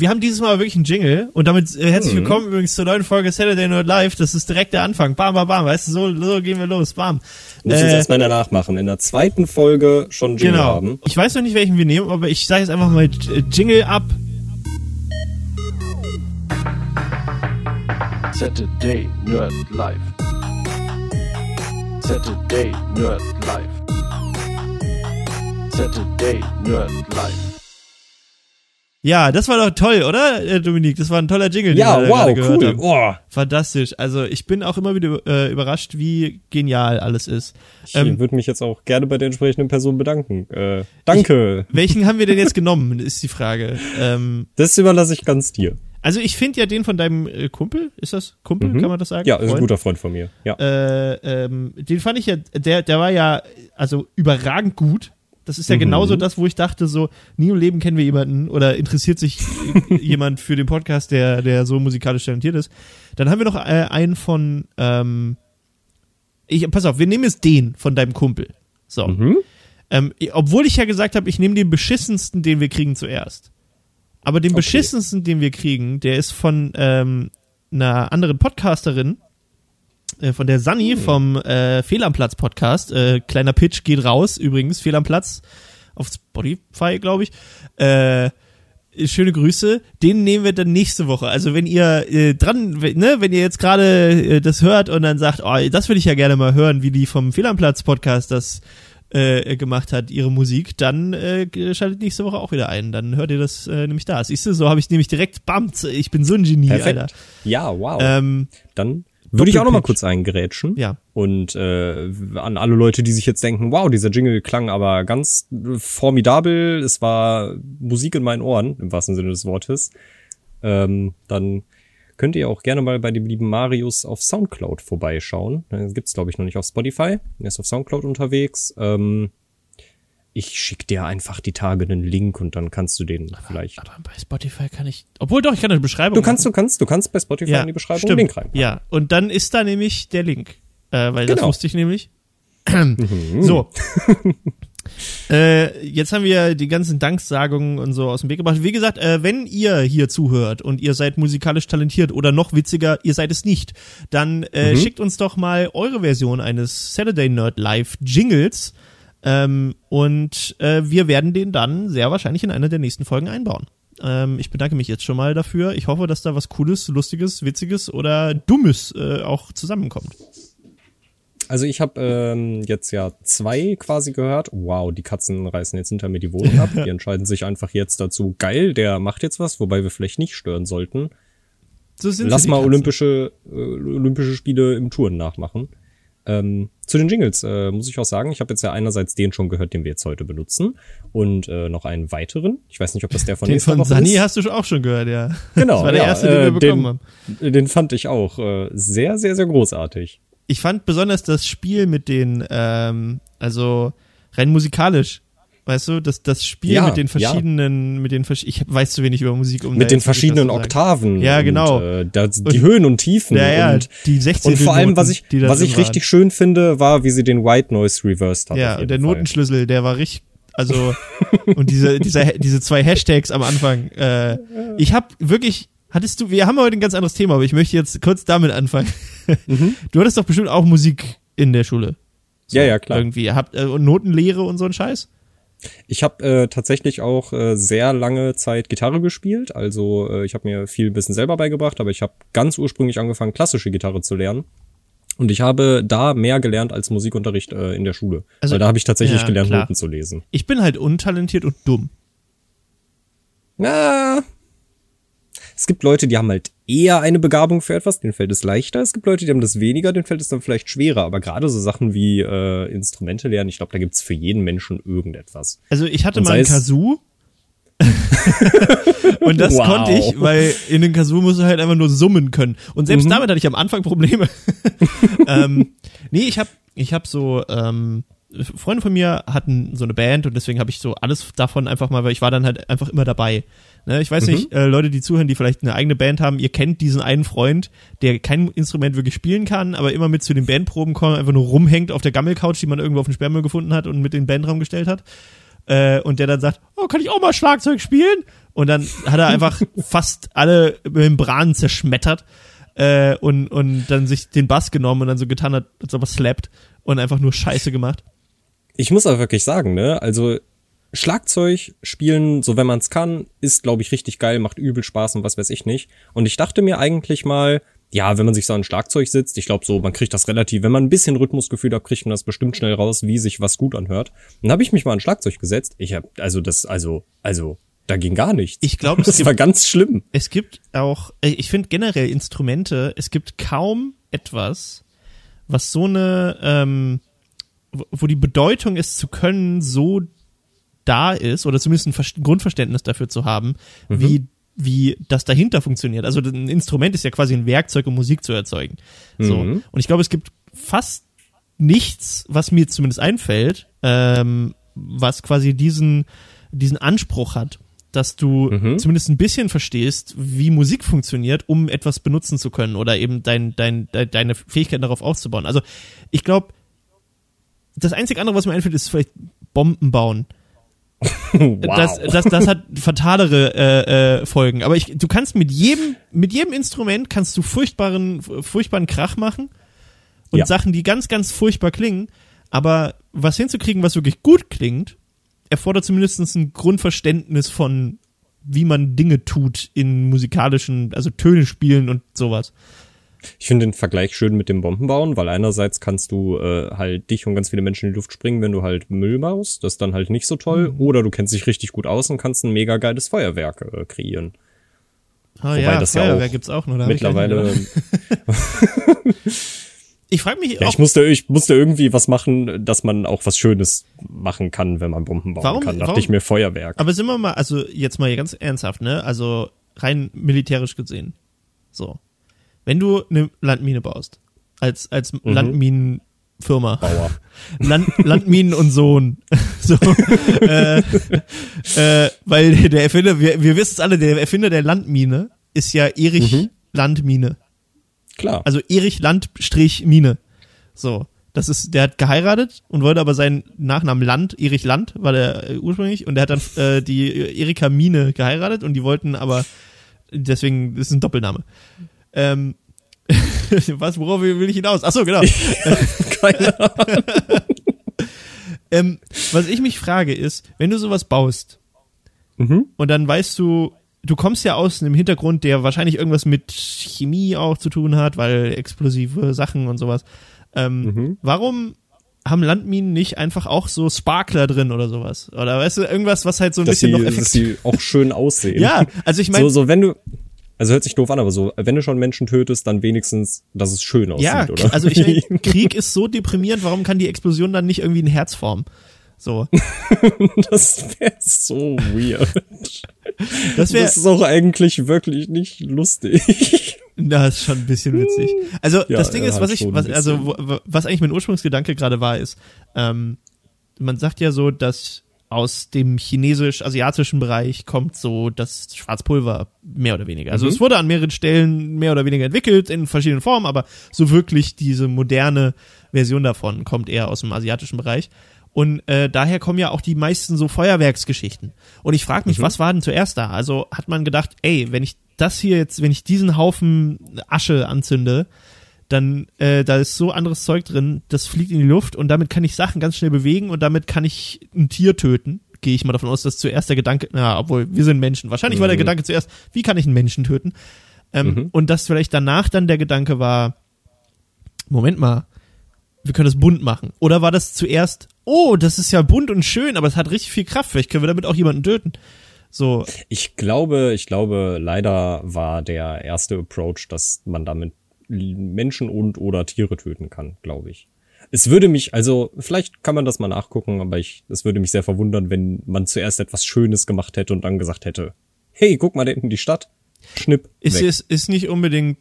Wir haben dieses Mal wirklich einen Jingle und damit äh, herzlich Mhm. willkommen übrigens zur neuen Folge Saturday Night Live. Das ist direkt der Anfang. Bam, bam, bam. Weißt du, so, so gehen wir los. Bam. Muss uns erstmal danach machen. In der zweiten Folge schon Jingle genau. haben. Ich weiß noch nicht, welchen wir nehmen, aber ich sage jetzt einfach mal äh, Jingle ab. Saturday Nerd Live. Saturday Nerd Live. Saturday Nerd Live. Ja, das war doch toll, oder, äh, Dominik? Das war ein toller Jingle, den Ja, wir wow, gehört cool. haben. Oh, Fantastisch. Also ich bin auch immer wieder äh, überrascht, wie genial alles ist. ich Ähm, würde mich jetzt auch gerne bei der entsprechenden Person bedanken. Äh, danke. welchen haben wir denn jetzt genommen, ist die Frage. Ähm, das überlasse ich ganz dir. also ich finde ja den von deinem äh, Kumpel, ist das Kumpel, Mhm. kann man das sagen? Ja, ist ein Freund? guter Freund von mir. Ja. äh, ähm, den fand ich ja, der, der war ja also überragend gut. Das ist ja Mhm. genauso das, wo ich dachte, so, nie im Leben kennen wir jemanden oder interessiert sich jemand für den Podcast, der, der so musikalisch talentiert ist. Dann haben wir noch äh, einen von, ähm, ich, pass auf, wir nehmen jetzt den von deinem Kumpel. So. Mhm. Ähm, obwohl ich ja gesagt habe, ich nehme den beschissensten, den wir kriegen zuerst. Aber den Okay. beschissensten, den wir kriegen, der ist von ähm, einer anderen Podcasterin, äh, von der Sunny Hm. vom äh, Fehl am Platz Podcast. Äh, kleiner Pitch geht raus, übrigens, Fehl am Platz auf Spotify, glaube ich. Äh, schöne Grüße. Den nehmen wir dann nächste Woche. Also wenn ihr äh, dran, wenn- ne, wenn ihr jetzt gerade äh, das hört und dann sagt, oh, das würde ich ja gerne mal hören, wie die vom Fehl am Platz Podcast das äh, gemacht hat, ihre Musik, dann äh, schaltet nächste Woche auch wieder ein. Dann hört ihr das äh, nämlich da. Siehst du, so habe ich nämlich direkt, bam, ich bin so ein Genie, Perfekt. Alter. Ja, wow. Ähm, Dann würde ich auch noch mal kurz eingrätschen. ja. Und äh, an alle Leute, die sich jetzt denken, wow, dieser Jingle klang aber ganz äh, formidabel, es war Musik in meinen Ohren, im wahrsten Sinne des Wortes, ähm, dann könnt ihr auch gerne mal bei dem lieben Marius auf Soundcloud vorbeischauen. Das gibt's glaube ich noch nicht auf Spotify. Er ist auf Soundcloud unterwegs. Ähm, ich schick dir einfach die Tage einen Link und dann kannst du den vielleicht. Aber bei Spotify kann ich, obwohl doch, ich kann eine Beschreibung Du kannst, du kannst, du kannst bei Spotify in die Beschreibung stimmt. einen Link rein. Ja, und dann ist da nämlich der Link. Äh, weil das Genau. wusste ich nämlich. Mhm. so. äh, jetzt haben wir die ganzen Danksagungen und so aus dem Weg gebracht. Wie gesagt, äh, wenn ihr hier zuhört und ihr seid musikalisch talentiert oder noch witziger, ihr seid es nicht, dann äh, Mhm. schickt uns doch mal eure Version eines Saturday Nerd Live Jingles. Ähm, und äh, wir werden den dann sehr wahrscheinlich in einer der nächsten Folgen einbauen. Ähm, ich bedanke mich jetzt schon mal dafür. Ich hoffe, dass da was Cooles, Lustiges, Witziges oder Dummes äh, auch zusammenkommt. Also ich habe ähm, jetzt ja zwei quasi gehört. Wow, die Katzen reißen jetzt hinter mir die Wohnung ab. Die entscheiden sich einfach jetzt dazu, geil, der macht jetzt was, wobei wir vielleicht nicht stören sollten. So sind Lass mal olympische, äh, olympische Spiele im Touren nachmachen. Ähm, zu den Jingles äh, muss ich auch sagen, ich habe jetzt ja einerseits den schon gehört, den wir jetzt heute benutzen und äh, noch einen weiteren. Ich weiß nicht, ob das der von Den von ist. hast du auch schon gehört, ja. Genau, Das war der ja, erste, den äh, wir bekommen den, haben. Den fand ich auch äh, sehr, sehr, sehr großartig. Ich fand besonders das Spiel mit den, ähm, also rein musikalisch, weißt du, das, das Spiel Ja, mit den ja. verschiedenen, mit den ich weiß zu wenig über Musik, um Mit den verschiedenen. Oktaven. Ja, genau. Und, äh, da, die Und- Höhen und Tiefen. Ja, ja, und die 16 Und vor allem, was ich, was ich richtig waren. schön finde, war, wie sie den White Noise reversed hat. Ja, und der Fall. Notenschlüssel, der war richtig, also und diese diese diese zwei Hashtags am Anfang. Äh, ich habe wirklich, hattest du, wir haben heute ein ganz anderes Thema, aber ich möchte jetzt kurz damit anfangen. Mhm. Du hattest doch bestimmt auch Musik in der Schule. Ja, ja, klar. Irgendwie habt äh, und Notenlehre und so ein Scheiß. Ich habe äh, tatsächlich auch äh, sehr lange Zeit Gitarre gespielt. Also äh, ich habe mir viel bisschen selber beigebracht, aber ich habe ganz ursprünglich angefangen, klassische Gitarre zu lernen. Und ich habe da mehr gelernt als Musikunterricht äh, in der Schule. Also- Weil da habe ich tatsächlich ja, gelernt, klar. Noten zu lesen. Ich bin halt untalentiert und dumm. Na, es gibt Leute, die haben halt eher eine Begabung für etwas, denen fällt es leichter. Es gibt Leute, die haben das weniger, denen fällt es dann vielleicht schwerer. Aber gerade so Sachen wie äh, Instrumente lernen, ich glaube, da gibt's für jeden Menschen irgendetwas. Also ich hatte mal ein Kazoo. und das Wow. konnte ich, weil in den Kazoo musst du halt einfach nur summen können. Und selbst Mhm. damit hatte ich am Anfang Probleme. ähm, nee, ich habe ich hab so, ähm, Freunde von mir hatten so eine Band und deswegen habe ich so alles davon einfach mal, weil ich war dann halt einfach immer dabei. Ne, ich weiß Mhm. nicht, äh, Leute, die zuhören, die vielleicht eine eigene Band haben, ihr kennt diesen einen Freund, der kein Instrument wirklich spielen kann, aber immer mit zu den Bandproben kommt, einfach nur rumhängt auf der Gammelcouch, die man irgendwo auf dem Sperrmüll gefunden hat und mit in den Bandraum gestellt hat. Äh, und der dann sagt, oh, kann ich auch mal Schlagzeug spielen? Und dann hat er einfach fast alle Membranen zerschmettert äh, und, und dann sich den Bass genommen und dann so getan hat, als ob er slappt und einfach nur Scheiße gemacht. Ich muss aber wirklich sagen, ne, also Schlagzeug spielen, so wenn man es kann, ist, glaube ich, richtig geil, macht übel Spaß und was weiß ich nicht. Und ich dachte mir eigentlich mal, ja, wenn man sich so an ein Schlagzeug sitzt, ich glaube so, man kriegt das relativ, wenn man ein bisschen Rhythmusgefühl hat, kriegt man das bestimmt schnell raus, wie sich was gut anhört. Dann habe ich mich mal an ein Schlagzeug gesetzt. Ich habe, also das, also, also, da ging gar nichts. Ich glaube, es das gibt, war ganz schlimm. es gibt auch, ich finde generell Instrumente, es gibt kaum etwas, was so eine, ähm, wo- die Bedeutung es zu können, so da ist, oder zumindest ein Ver- Grundverständnis dafür zu haben, wie, wie das dahinter funktioniert. Also ein Instrument ist ja quasi ein Werkzeug, um Musik zu erzeugen. So. Mhm. Und ich glaube, es gibt fast nichts, was mir zumindest einfällt, ähm, was quasi diesen, diesen Anspruch hat, dass du Mhm. zumindest ein bisschen verstehst, wie Musik funktioniert, um etwas benutzen zu können oder eben dein, dein, de, deine Fähigkeit darauf aufzubauen. Also ich glaube, das einzige andere, was mir einfällt, ist vielleicht Bomben bauen. Wow. Das, das, das hat fatalere äh, äh, Folgen. Aber ich, du kannst mit jedem, mit jedem Instrument kannst du furchtbaren, furchtbaren Krach machen und Ja. Sachen, die ganz, ganz furchtbar klingen. Aber was hinzukriegen, was wirklich gut klingt, erfordert zumindest ein Grundverständnis von, wie man Dinge tut in musikalischen, also Töne spielen und sowas. Ich finde den Vergleich schön mit dem Bombenbauen, weil einerseits kannst du äh, halt dich und ganz viele Menschen in die Luft springen, wenn du halt Müll baust. Das ist dann halt nicht so toll. Mhm. Oder du kennst dich richtig gut aus und kannst ein mega geiles Feuerwerk äh, kreieren. Ah, Wobei ja, das ja Feuerwerk auch gibt's auch noch. da ich Mittlerweile, gedacht. Ich frage mich ja, ich musste, ich musste irgendwie was machen, dass man auch was Schönes machen kann, wenn man Bomben bauen Warum- kann. Dachte warum- ich mir Feuerwerk. Aber sind wir mal, also jetzt mal ganz ernsthaft, ne? Also rein militärisch gesehen. So. Wenn du eine Landmine baust, als, als Landminenfirma, Bauer. Land, Landminen und Sohn. So, äh, äh, weil der Erfinder, wir, wir wissen es alle, der Erfinder der Landmine ist ja Erich Landmine. Klar. Also Erich Landstrich Mine. So. Das ist, der hat geheiratet und wollte aber seinen Nachnamen Land, Erich Land, war der äh, ursprünglich, und der hat dann äh, die Erika Mine geheiratet und die wollten aber, deswegen, das ist ein Doppelname. Ähm, was, worauf will ich hinaus? Ach so, genau. Keine Ahnung. ähm, was ich mich frage ist, wenn du sowas baust Mhm. und dann weißt du, du kommst ja aus einem Hintergrund, der wahrscheinlich irgendwas mit Chemie auch zu tun hat, weil explosive Sachen und sowas. Ähm, Mhm. Warum haben Landminen nicht einfach auch so Sparkler drin oder sowas? Oder weißt du, irgendwas, was halt so ein Dass bisschen sie, noch dass effektiv. sie auch schön aussehen. Ja, also ich meine, so, so, wenn du, also hört sich doof an, aber so, wenn du schon Menschen tötest, dann wenigstens, dass es schön aussieht, ja, oder? also ich meine, Krieg ist so deprimierend, warum kann die Explosion dann nicht irgendwie ein Herz formen? So. das wäre so weird. Das wäre Das ist auch eigentlich wirklich nicht lustig. Das ist schon ein bisschen witzig. Also Ja, das Ding ja, ist, was ich, was, also was eigentlich mein Ursprungsgedanke gerade war, ist, ähm, man sagt ja so, dass aus dem chinesisch-asiatischen Bereich kommt so das Schwarzpulver mehr oder weniger. Also Mhm. es wurde an mehreren Stellen mehr oder weniger entwickelt in verschiedenen Formen, aber so wirklich diese moderne Version davon kommt eher aus dem asiatischen Bereich. Und äh, daher kommen ja auch die meisten so Feuerwerksgeschichten. Und ich frage mich, Mhm. was war denn zuerst da? Also hat man gedacht, ey, wenn ich das hier jetzt, wenn ich diesen Haufen Asche anzünde, dann äh, da ist so anderes Zeug drin, das fliegt in die Luft und damit kann ich Sachen ganz schnell bewegen und damit kann ich ein Tier töten. Gehe ich mal davon aus, dass zuerst der Gedanke, na, obwohl wir sind Menschen. Wahrscheinlich war der Mhm. Gedanke zuerst, wie kann ich einen Menschen töten? Ähm, Mhm. Und dass vielleicht danach dann der Gedanke war, Moment mal, wir können das bunt machen. Oder war das zuerst, oh, das ist ja bunt und schön, aber es hat richtig viel Kraft, vielleicht können wir damit auch jemanden töten. So, Ich glaube, ich glaube, leider war der erste Approach, dass man damit Menschen und oder Tiere töten kann, glaube ich. Es würde mich, also vielleicht kann man das mal nachgucken, aber ich, es würde mich sehr verwundern, wenn man zuerst etwas Schönes gemacht hätte und dann gesagt hätte, hey, guck mal da hinten die Stadt, schnipp, ist, weg. ist, ist nicht unbedingt,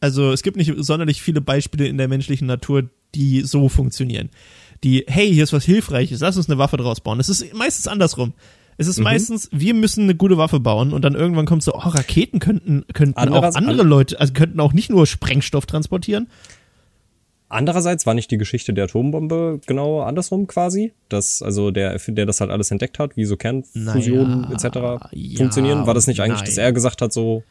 also es gibt nicht sonderlich viele Beispiele in der menschlichen Natur, die so funktionieren. Die, hey, hier ist was Hilfreiches, lass uns eine Waffe draus bauen. Es ist meistens andersrum. Es Mhm. ist meistens, wir müssen eine gute Waffe bauen und dann irgendwann kommt so, oh, Raketen könnten, könnten auch andere Leute, also könnten auch nicht nur Sprengstoff transportieren. Andererseits war nicht die Geschichte der Atombombe genau andersrum quasi, dass also der der das halt alles entdeckt hat, wie so Kernfusion Naja, etc. ja funktionieren, war das nicht eigentlich, nein. dass er gesagt hat so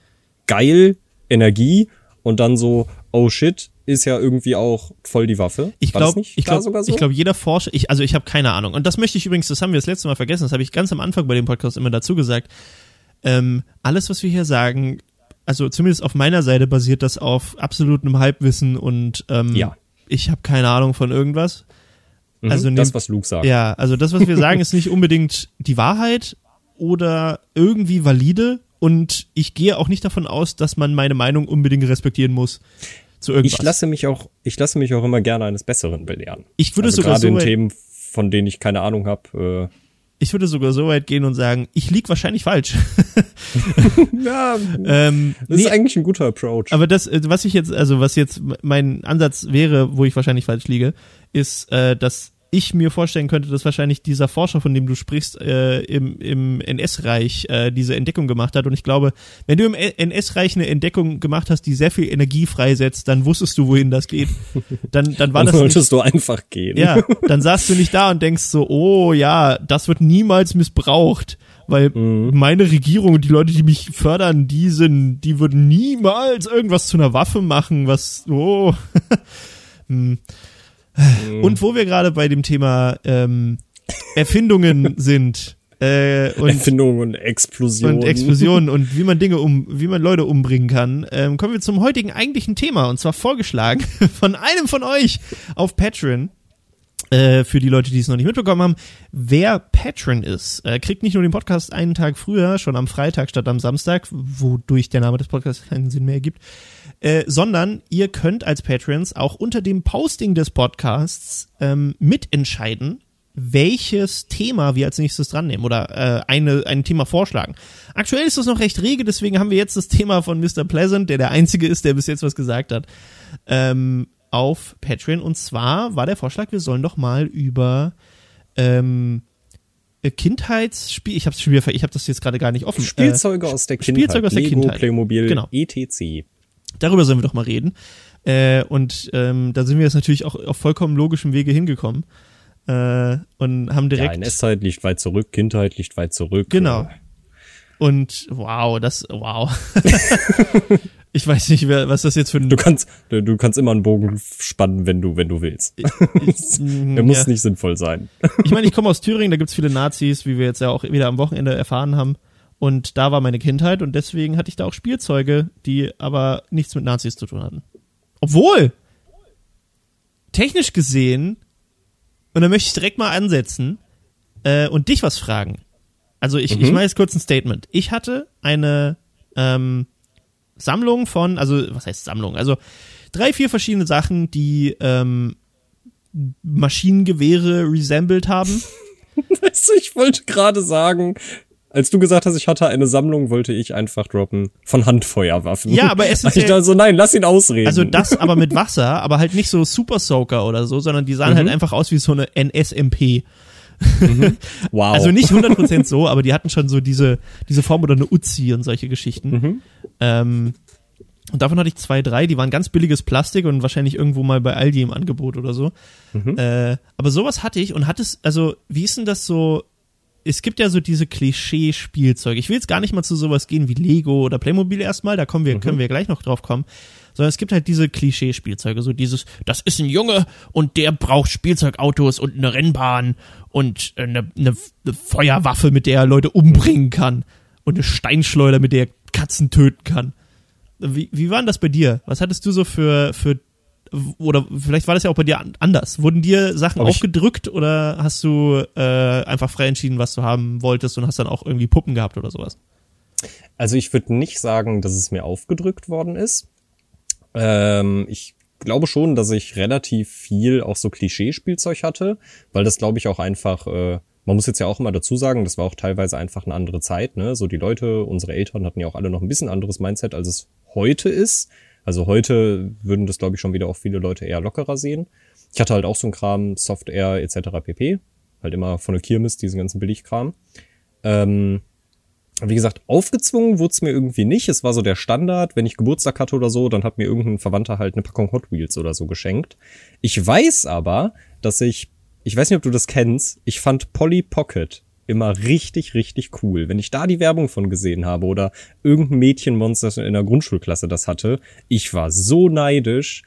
geil Energie und dann so oh shit ist ja irgendwie auch voll die Waffe. Ich das glaube, nicht ich glaube, sogar so? ich glaube, jeder Forscher, ich, also ich habe keine Ahnung. Und das möchte ich übrigens, das haben wir das letzte Mal vergessen, das habe ich ganz am Anfang bei dem Podcast immer dazu gesagt. Ähm, alles, was wir hier sagen, also zumindest auf meiner Seite basiert das auf absolutem Halbwissen und ähm, Ja. ich habe keine Ahnung von irgendwas. Mhm, also das nehmt- was Luke sagt. Ja, also das, was wir sagen, ist nicht unbedingt die Wahrheit oder irgendwie valide. Und ich gehe auch nicht davon aus, dass man meine Meinung unbedingt respektieren muss zu irgendwas. Ich lasse mich auch, ich lasse mich auch immer gerne eines Besseren belehren. Ich würde also sogar gerade so in weit- Themen, von denen ich keine Ahnung habe. ich würde sogar so weit gehen und sagen, ich lieg wahrscheinlich falsch. Äh, ja, ähm, das nee, ist eigentlich ein guter Approach. aber das, äh, was ich jetzt, also was jetzt mein Ansatz wäre, wo ich wahrscheinlich falsch liege, ist, äh, dass ich mir vorstellen könnte, dass wahrscheinlich dieser Forscher, von dem du sprichst, äh, im, im NS-Reich äh, diese Entdeckung gemacht hat. Und ich glaube, wenn du im NS-Reich eine Entdeckung gemacht hast, die sehr viel Energie freisetzt, dann wusstest du, wohin das geht. Dann, dann war Dann das nicht, solltest du einfach gehen. ja, dann saßt du nicht da und denkst so, oh ja, das wird niemals missbraucht, weil meine Regierung und die Leute, die mich fördern, die sind, die würden niemals irgendwas zu einer Waffe machen, was, oh. Hm. Und wo wir gerade bei dem Thema ähm, Erfindungen sind äh, und Erfindung und Explosion. und Explosionen und wie man Dinge um, wie man Leute umbringen kann, ähm, kommen wir zum heutigen eigentlichen Thema und zwar vorgeschlagen von einem von euch auf Patreon. Äh, für die Leute, die es noch nicht mitbekommen haben, wer Patron ist, äh, kriegt nicht nur den Podcast einen Tag früher, schon am Freitag statt am Samstag, wodurch der Name des Podcasts keinen Sinn mehr ergibt, äh, sondern ihr könnt als Patrons auch unter dem Posting des Podcasts ähm, mitentscheiden, welches Thema wir als nächstes dran nehmen oder äh, eine, ein Thema vorschlagen. Aktuell ist das noch recht rege, deswegen haben wir jetzt das Thema von Mr. Pleasant, der der einzige ist, der bis jetzt was gesagt hat, ähm, auf Patreon. Und zwar war der Vorschlag, wir sollen doch mal über ähm, äh, Kindheitsspiel, ich hab's schon wieder, ver- ich habe das jetzt gerade gar nicht offen. Spielzeuge aus der Kindheit. Spielzeuge aus der Lego, Kindheit. Playmobil, Genau. etc. Darüber sollen wir doch mal reden. Äh, und ähm, da sind wir jetzt natürlich auch auf vollkommen logischem Wege hingekommen. Äh, und haben Ja, direkt. NS-Zeit liegt weit zurück, Kindheit liegt weit zurück. Genau. Und wow, das, wow. ich weiß nicht, wer, was das jetzt für ein. Du kannst, du, du kannst immer einen Bogen spannen, wenn du, wenn du willst. Mm, Der muss ja. nicht sinnvoll sein. Ich meine, ich komme aus Thüringen, da gibt's viele Nazis, wie wir jetzt ja auch wieder am Wochenende erfahren haben. Und da war meine Kindheit und deswegen hatte ich da auch Spielzeuge, die aber nichts mit Nazis zu tun hatten. Obwohl, technisch gesehen, und da möchte ich direkt mal ansetzen äh, und dich was fragen. Also ich, ich mache jetzt kurz ein Statement. Ich hatte eine ähm, Sammlung von, also was heißt Sammlung? Also drei, vier verschiedene Sachen, die ähm, Maschinengewehre resembled haben. Ich wollte gerade sagen, als du gesagt hast, ich hatte eine Sammlung, wollte ich einfach droppen von Handfeuerwaffen. Ja, aber es ist ich dachte so, nein, lass ihn ausreden. Also das aber mit Wasser, aber halt nicht so Super Soaker oder so, sondern die sahen halt einfach aus wie so eine NSMP. wow. Also nicht 100% so, aber die hatten schon so diese, diese Form oder eine Uzi und solche Geschichten. Ähm, und davon hatte ich zwei, drei, die waren ganz billiges Plastik und wahrscheinlich irgendwo mal bei Aldi im Angebot oder so. Äh, aber sowas hatte ich und hat es, also wie ist denn das so, es gibt ja so diese Klischee-Spielzeuge. Ich will jetzt gar nicht mal zu sowas gehen wie Lego oder Playmobil erstmal, da kommen wir, können wir gleich noch drauf kommen. Sondern es gibt halt diese Klischee-Spielzeuge, so dieses, das ist ein Junge und der braucht Spielzeugautos und eine Rennbahn und eine, eine, eine Feuerwaffe, mit der er Leute umbringen kann und eine Steinschleuder, mit der er Katzen töten kann. Wie, wie war denn das bei dir? Was hattest du so für, für oder vielleicht war das ja auch bei dir an- anders. Wurden dir Sachen Ob ich- aufgedrückt oder hast du äh, einfach frei entschieden, was du haben wolltest und hast dann auch irgendwie Puppen gehabt oder sowas? Also ich würde nicht sagen, dass es mir aufgedrückt worden ist. Ähm, ich glaube schon, dass ich relativ viel auch so Klischee-Spielzeug hatte, weil das glaube ich auch einfach, äh, man muss jetzt ja auch immer dazu sagen, das war auch teilweise einfach eine andere Zeit, ne? So die Leute, unsere Eltern hatten ja auch alle noch ein bisschen anderes Mindset, als es heute ist. Also heute würden das glaube ich schon wieder auch viele Leute eher lockerer sehen. Ich hatte halt auch so ein Kram, Software etc. pp. Halt immer von der Kirmes, diesen ganzen Billigkram. Ähm, wie gesagt, aufgezwungen wurde es mir irgendwie nicht. Es war so der Standard. Wenn ich Geburtstag hatte oder so, dann hat mir irgendein Verwandter halt eine Packung Hot Wheels oder so geschenkt. Ich weiß aber, dass ich, ich weiß nicht, ob du das kennst, ich fand Polly Pocket immer richtig, richtig cool. Wenn ich da die Werbung von gesehen habe oder irgendein Mädchenmonster in der Grundschulklasse das hatte, ich war so neidisch,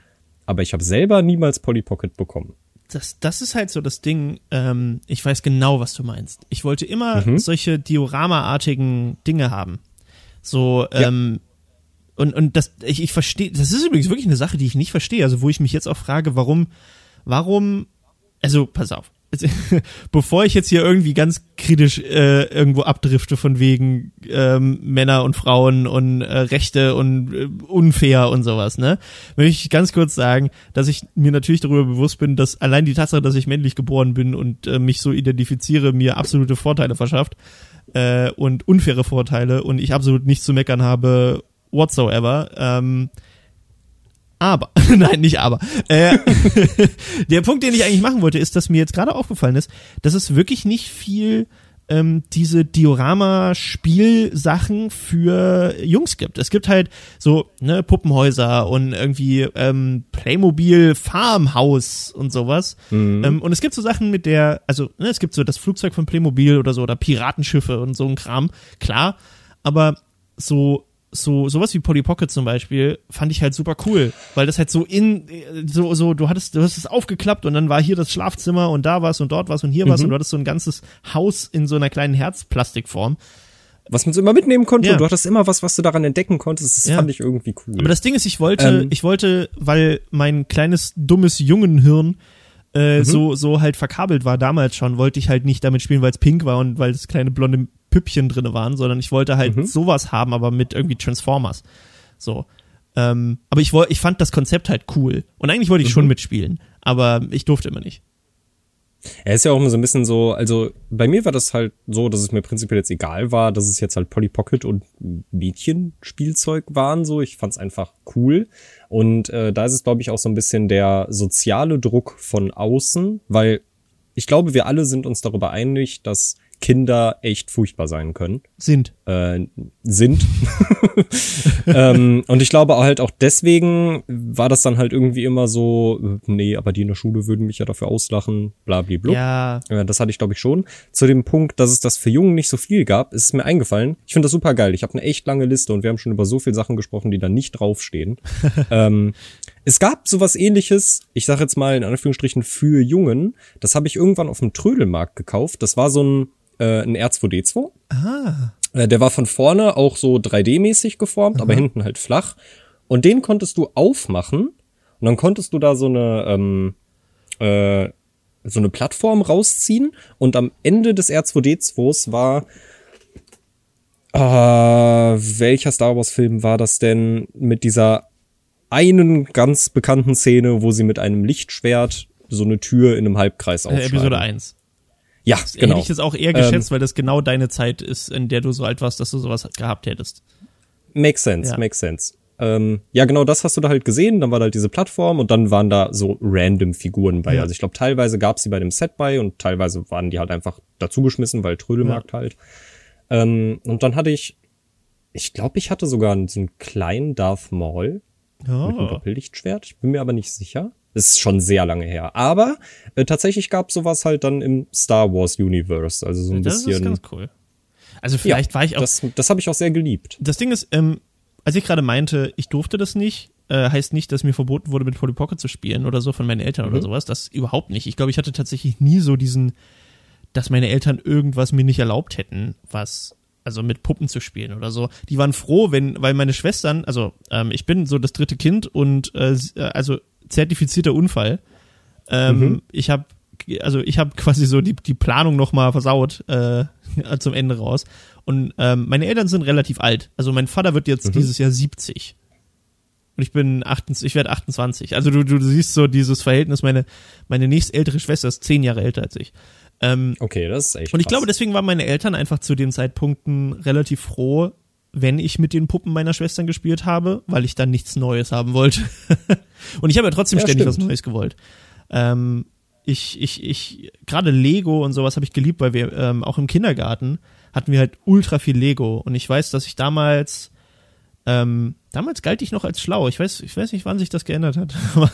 aber ich habe selber niemals Polly Pocket bekommen. das, das ist halt so das Ding, ähm, ich weiß genau, was du meinst. Ich wollte immer Mhm. solche Diorama-artigen Dinge haben. So, ähm, und, und das, ich, ich verstehe, das ist übrigens wirklich eine Sache, die ich nicht verstehe. Also, wo ich mich jetzt auch frage, warum, warum, also, pass auf. Bevor ich jetzt hier irgendwie ganz kritisch äh, irgendwo abdrifte von wegen ähm, Männer und Frauen und äh, Rechte und äh, unfair und sowas, ne, möchte ich ganz kurz sagen, dass ich mir natürlich darüber bewusst bin, dass allein die Tatsache, dass ich männlich geboren bin und äh, mich so identifiziere, mir absolute Vorteile verschafft äh, und unfaire Vorteile und ich absolut nichts zu meckern habe whatsoever. Ähm, aber, nein, nicht aber. Äh, der Punkt, den ich eigentlich machen wollte, ist, dass mir jetzt gerade aufgefallen ist, dass es wirklich nicht viel ähm, diese Diorama-Spielsachen für Jungs gibt. Es gibt halt so ne, Puppenhäuser und irgendwie ähm, Playmobil Farmhaus und sowas. Ähm, und es gibt so Sachen mit der, also ne, es gibt so das Flugzeug von Playmobil oder so oder Piratenschiffe und so ein Kram, klar. Aber so so sowas wie Polly Pocket zum Beispiel fand ich halt super cool, weil das halt so in so so du hattest du hast es aufgeklappt und dann war hier das Schlafzimmer und da was und dort was und hier was und du hattest so ein ganzes Haus in so einer kleinen Herzplastikform. Was man so immer mitnehmen konnte Ja. und du hattest immer was, was du daran entdecken konntest. Das Ja. fand ich irgendwie cool. Aber das Ding ist, ich wollte Ähm. ich wollte, weil mein kleines dummes Jungenhirn äh, Mhm. so so halt verkabelt war damals schon, wollte ich halt nicht damit spielen, weil es pink war und weil es kleine blonde Püppchen drinne waren, sondern ich wollte halt Mhm. sowas haben, aber mit irgendwie Transformers. So. Ähm, aber ich wollte, ich fand das Konzept halt cool. Und eigentlich wollte ich Mhm. schon mitspielen, aber ich durfte immer nicht. Er ist ja auch immer so ein bisschen so, also bei mir war das halt so, dass es mir prinzipiell jetzt egal war, dass es jetzt halt Polly Pocket und Mädchenspielzeug waren, so. Ich fand's einfach cool. Und äh, da ist es, glaube ich, auch so ein bisschen der soziale Druck von außen, weil ich glaube, wir alle sind uns darüber einig, dass Kinder echt furchtbar sein können Sind. äh, sind. ähm, und ich glaube halt auch deswegen war das dann halt irgendwie immer so, äh, nee, aber die in der Schule würden mich ja dafür auslachen, bla bla bla. Ja, Ja, das hatte ich, glaube ich, schon. Zu dem Punkt, dass es das für Jungen nicht so viel gab, ist es mir eingefallen. Ich finde das super geil. Ich habe eine echt lange Liste und wir haben schon über so viele Sachen gesprochen, die da nicht draufstehen. ähm, es gab sowas ähnliches, ich sage jetzt mal in Anführungsstrichen für Jungen. Das habe ich irgendwann auf dem Trödelmarkt gekauft. Das war so ein, äh, ein R2D2. ah, Äh, Der war von vorne auch so 3D-mäßig geformt, aber hinten halt flach. Und den konntest du aufmachen und dann konntest du da so eine ähm, äh, so eine Plattform rausziehen und am Ende des R2D2s war äh, welcher Star Wars Film war das denn mit dieser einen ganz bekannten Szene, wo sie mit einem Lichtschwert so eine Tür in einem Halbkreis äh, aufschlagen. Episode 1. Ja, Hätte genau. ich das auch eher geschätzt, weil das genau deine Zeit ist, in der du so alt warst, dass du sowas gehabt hättest. Makes sense, Ja. makes sense. Ähm, ja, genau das hast du da halt gesehen. Dann war da halt diese Plattform und dann waren da so random Figuren bei. Ja. Also ich glaube, teilweise gab's die bei dem Set bei und teilweise waren die halt einfach dazugeschmissen, weil Trödelmarkt halt. Ähm, und dann hatte ich, ich glaube, ich hatte sogar so einen kleinen Darth Maul mit einem Oh. Doppellichtschwert. Ich bin mir aber nicht sicher. Das ist schon sehr lange her. Aber äh, tatsächlich gab's sowas halt dann im Star Wars Universe. Also so ein Das ist bisschen. ganz cool. Also vielleicht war ich auch das das habe ich auch sehr geliebt. das Ding ist, ähm, als ich gerade meinte, ich durfte das nicht, äh, heißt nicht, dass mir verboten wurde, mit Polly Pocket zu spielen oder so von meinen Eltern oder sowas. Das überhaupt nicht. Ich glaube, ich hatte tatsächlich nie so diesen, dass meine Eltern irgendwas mir nicht erlaubt hätten, was also mit Puppen zu spielen oder so. Die waren froh, wenn, weil meine Schwestern, also ähm, ich bin so das dritte Kind und äh, äh, also zertifizierter Unfall. Ähm, Ich habe also ich habe quasi so die, die Planung noch mal versaut äh, zum Ende raus. Und ähm, meine Eltern sind relativ alt. Also mein Vater wird jetzt dieses Jahr 70. Und ich bin 28, ich werde 28. Also du, du siehst so dieses Verhältnis, meine, meine nächstältere Schwester ist zehn Jahre älter als ich. Ähm, Okay, das ist echt und ich krass. glaube, deswegen waren meine Eltern einfach zu den Zeitpunkten relativ froh, wenn ich mit den Puppen meiner Schwestern gespielt habe, weil ich dann nichts Neues haben wollte. und ich habe ja trotzdem Ja, ständig was stimmt. Neues gewollt. Ähm, ich, ich, ich, gerade Lego und sowas habe ich geliebt, weil wir ähm, auch im Kindergarten hatten wir halt ultra viel Lego. Und ich weiß, dass ich damals, ähm, damals galt ich noch als schlau. Ich weiß, ich weiß nicht, wann sich das geändert hat. Aber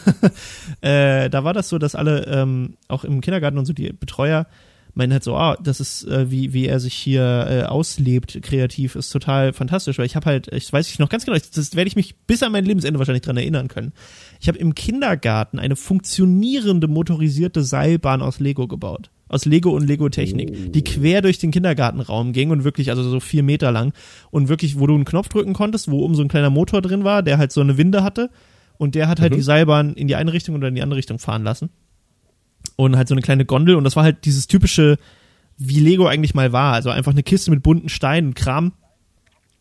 äh, da war das so, dass alle, ähm, auch im Kindergarten und so, die Betreuer, meinen halt so, ah, das ist, äh, wie, wie er sich hier äh, auslebt, kreativ, ist total fantastisch. Weil ich habe halt, ich weiß ich noch ganz genau, das werde ich mich bis an mein Lebensende wahrscheinlich dran erinnern können. Ich habe im Kindergarten eine funktionierende motorisierte Seilbahn aus Lego gebaut. Aus Lego und Lego-Technik, die quer durch den Kindergartenraum ging und wirklich, also so vier Meter lang und wirklich, wo du einen Knopf drücken konntest, wo oben so ein kleiner Motor drin war, der halt so eine Winde hatte und der hat halt Mhm. die Seilbahn in die eine Richtung oder in die andere Richtung fahren lassen und halt so eine kleine Gondel und das war halt dieses typische, wie Lego eigentlich mal war, also einfach eine Kiste mit bunten Steinen und Kram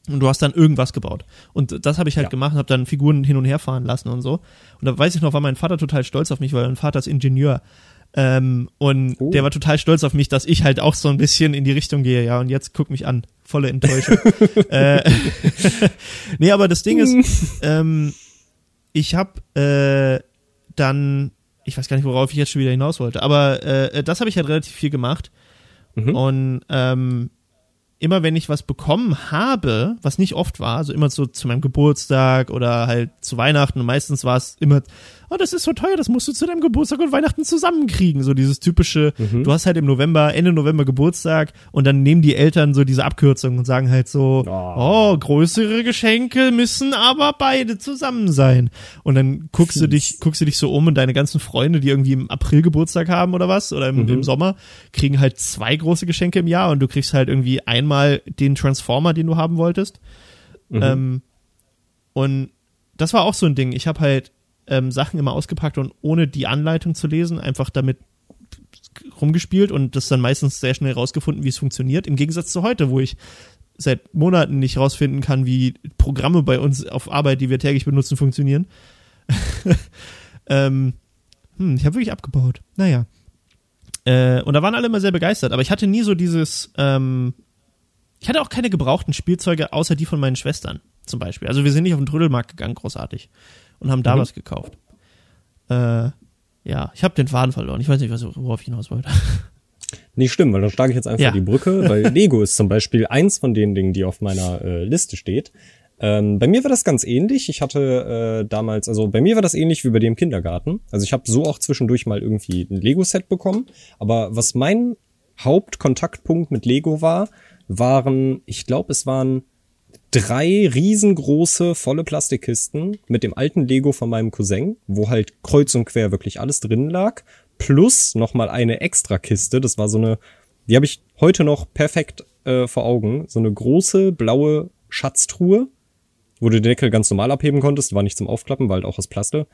und du hast dann irgendwas gebaut. Und das habe ich halt Ja. gemacht, habe dann Figuren hin und her fahren lassen und so. Und da weiß ich noch, war mein Vater total stolz auf mich, weil mein Vater ist Ingenieur. Ähm, und Oh. der war total stolz auf mich, dass ich halt auch so ein bisschen in die Richtung gehe, ja. Und jetzt guck mich an, volle Enttäuschung. äh, nee, aber das Ding ist, ähm, ich habe äh, dann, ich weiß gar nicht, worauf ich jetzt schon wieder hinaus wollte, aber äh, das habe ich halt relativ viel gemacht. Mhm. Und ähm, immer wenn ich was bekommen habe, was nicht oft war, also immer so zu meinem Geburtstag oder halt zu Weihnachten, und meistens war es immer, oh, das ist so teuer, das musst du zu deinem Geburtstag und Weihnachten zusammenkriegen. So dieses typische, du hast halt im November, Ende November Geburtstag und dann nehmen die Eltern so diese Abkürzung und sagen halt so, Oh. oh, größere Geschenke müssen aber beide zusammen sein. Und dann guckst du dich, guckst du dich so um und deine ganzen Freunde, die irgendwie im April Geburtstag haben oder was, oder im, im Sommer, kriegen halt zwei große Geschenke im Jahr und du kriegst halt irgendwie einmal den Transformer, den du haben wolltest. Ähm, und das war auch so ein Ding. Ich habe halt ähm, Sachen immer ausgepackt und ohne die Anleitung zu lesen, einfach damit rumgespielt und das dann meistens sehr schnell rausgefunden, wie es funktioniert. Im Gegensatz zu heute, wo ich seit Monaten nicht rausfinden kann, wie Programme bei uns auf Arbeit, die wir täglich benutzen, funktionieren. ähm, hm, ich habe wirklich abgebaut. Naja. Äh, und da waren alle immer sehr begeistert, aber ich hatte nie so dieses, ähm, ich hatte auch keine gebrauchten Spielzeuge, außer die von meinen Schwestern zum Beispiel. Also wir sind nicht auf den Trödelmarkt gegangen, großartig, und haben da Mhm. was gekauft. Äh, ja, ich habe den Faden verloren. Ich weiß nicht, was, worauf ich hinaus wollte. Nicht stimmt, weil dann schlage ich jetzt einfach Ja. die Brücke, weil Lego ist zum Beispiel eins von den Dingen, die auf meiner äh, Liste steht. Ähm, bei mir war das ganz ähnlich. Ich hatte äh, damals, also bei mir war das ähnlich wie bei dem Kindergarten. Also ich habe so auch zwischendurch mal irgendwie ein Lego-Set bekommen. Aber was mein Hauptkontaktpunkt mit Lego war, waren, ich glaube, es waren drei riesengroße volle Plastikkisten mit dem alten Lego von meinem Cousin, wo halt kreuz und quer wirklich alles drin lag, plus nochmal eine extra Kiste, das war so eine, die habe ich heute noch perfekt äh, vor Augen, so eine große blaue Schatztruhe, wo du den Deckel ganz normal abheben konntest, war nicht zum Aufklappen, war halt auch aus Plaste.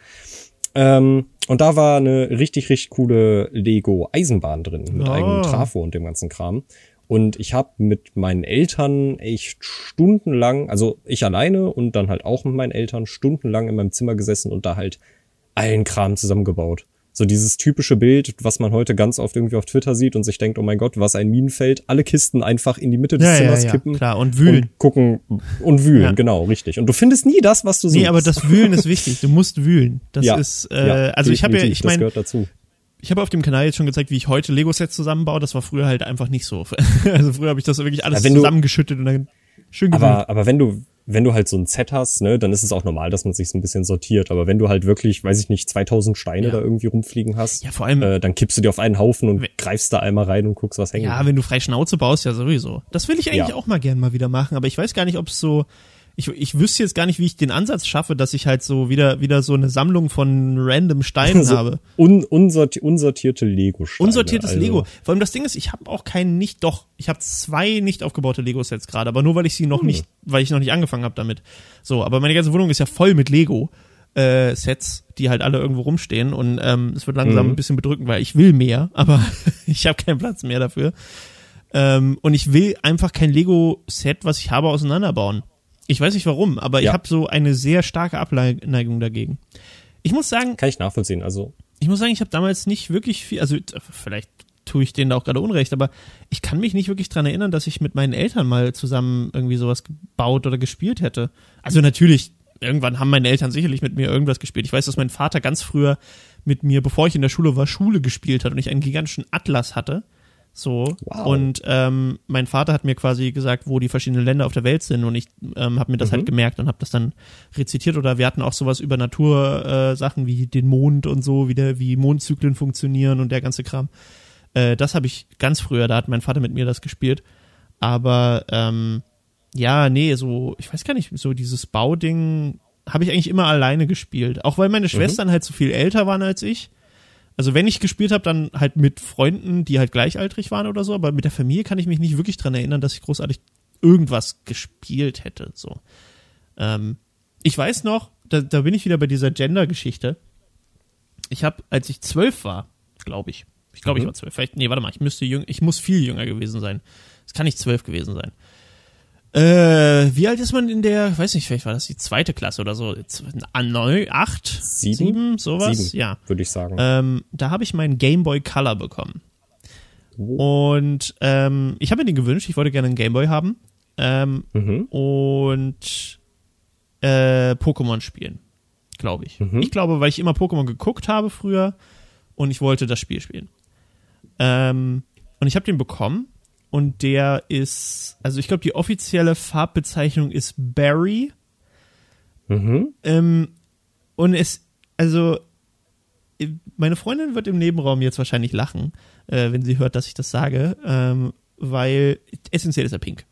Ähm, und da war eine richtig, richtig coole Lego-Eisenbahn drin, mit Oh. eigenem Trafo und dem ganzen Kram. Und ich habe mit meinen Eltern echt stundenlang, also ich alleine und dann halt auch mit meinen Eltern stundenlang in meinem Zimmer gesessen und da halt allen Kram zusammengebaut. So dieses typische Bild, was man heute ganz oft irgendwie auf Twitter sieht und sich denkt, oh mein Gott, was ein Minenfeld, alle Kisten einfach in die Mitte des Zimmers kippen. klar. Und wühlen. Und gucken und wühlen, Ja. genau, richtig. Und du findest nie das, was du suchst. Nee, aber das Wühlen ist wichtig. Du musst wühlen. Das ja, ist, äh, ja, also ich habe ja, ich das meine, gehört dazu. Ich habe auf dem Kanal jetzt schon gezeigt, wie ich heute Lego-Sets zusammenbaue. Das war früher halt einfach nicht so. Also früher habe ich das wirklich alles Ja, zusammengeschüttet und dann schön gewühlt. Aber, aber wenn du, wenn du halt so ein Set hast, ne, dann ist es auch normal, dass man sich so ein bisschen sortiert. Aber wenn du halt wirklich, weiß ich nicht, 2000 Steine Ja. da irgendwie rumfliegen hast, Ja, vor allem- äh, dann kippst du dir auf einen Haufen und greifst da einmal rein und guckst, was hängen. Ja, wenn du frei Schnauze baust, ja sowieso. Das will ich eigentlich Ja. auch mal gern mal wieder machen, aber ich weiß gar nicht, ob es so. Ich, ich wüsste jetzt gar nicht, wie ich den Ansatz schaffe, dass ich halt so wieder wieder so eine Sammlung von random Steinen so habe. un, unsorti unsortierte Lego-Steine. Unsortiertes also. Lego. Vor allem das Ding ist, ich habe auch keinen nicht doch. Ich habe zwei nicht aufgebaute Lego-Sets gerade, aber nur weil ich sie noch Hm. nicht, weil ich noch nicht angefangen habe damit. So, aber meine ganze Wohnung ist ja voll mit Lego. Äh, Sets, die halt alle irgendwo rumstehen und ähm, es wird langsam Mhm. ein bisschen bedrückend, weil ich will mehr, aber ich habe keinen Platz mehr dafür. Ähm, und ich will einfach kein Lego-Set, was ich habe, auseinanderbauen. Ich weiß nicht warum, aber ich Ja. habe so eine sehr starke Abneigung dagegen. Ich muss sagen, Kann ich nachvollziehen. Also, ich muss sagen, ich habe damals nicht wirklich viel, also vielleicht tue ich denen da auch gerade Unrecht, aber ich kann mich nicht wirklich dran erinnern, dass ich mit meinen Eltern mal zusammen irgendwie sowas gebaut oder gespielt hätte. Also natürlich, irgendwann haben meine Eltern sicherlich mit mir irgendwas gespielt. Ich weiß, dass mein Vater ganz früher mit mir, bevor ich in der Schule war, Schule gespielt hat und ich einen gigantischen Atlas hatte. So. Wow. Und ähm, mein Vater hat mir quasi gesagt, wo die verschiedenen Länder auf der Welt sind und ich ähm, habe mir das Mhm. halt gemerkt und habe das dann rezitiert oder wir hatten auch sowas über Natursachen äh, wie den Mond und so, wie, der, wie Mondzyklen funktionieren und der ganze Kram. Äh, das habe ich ganz früher, da hat mein Vater mit mir das gespielt. Aber ähm, ja, nee, so, ich weiß gar nicht, so dieses Bauding habe ich eigentlich immer alleine gespielt. Auch weil meine Schwestern halt so viel älter waren als ich. Also wenn ich gespielt habe, dann halt mit Freunden, die halt gleichaltrig waren oder so, aber mit der Familie kann ich mich nicht wirklich dran erinnern, dass ich großartig irgendwas gespielt hätte. So. Ähm, ich weiß noch, da, da bin ich wieder bei dieser Gender-Geschichte. Ich habe, als ich zwölf war, glaube ich, ich glaube, ich Mhm. war zwölf. Vielleicht, nee, warte mal, ich müsste jüng, ich muss viel jünger gewesen sein. Es kann nicht zwölf gewesen sein. Äh, wie alt ist man in der, weiß nicht, vielleicht war das die zweite Klasse oder so, ah, neun, acht, Sieben? sieben sowas, Sieben, ja. würde ich sagen. Ähm, da habe ich meinen Game Boy Color bekommen. Und ähm, ich habe mir den gewünscht, ich wollte gerne einen Game Boy haben. Ähm, mhm. und äh, Pokémon spielen, glaube ich. Mhm. Ich glaube, weil ich immer Pokémon geguckt habe früher und ich wollte das Spiel spielen. Ähm, und ich habe den bekommen und der ist, also ich glaube, die offizielle Farbbezeichnung ist Berry. Mhm. Ähm, und es, also, äh, meine Freundin wird im Nebenraum jetzt wahrscheinlich lachen, äh, wenn sie hört, dass ich das sage, ähm, weil essentiell ist er pink.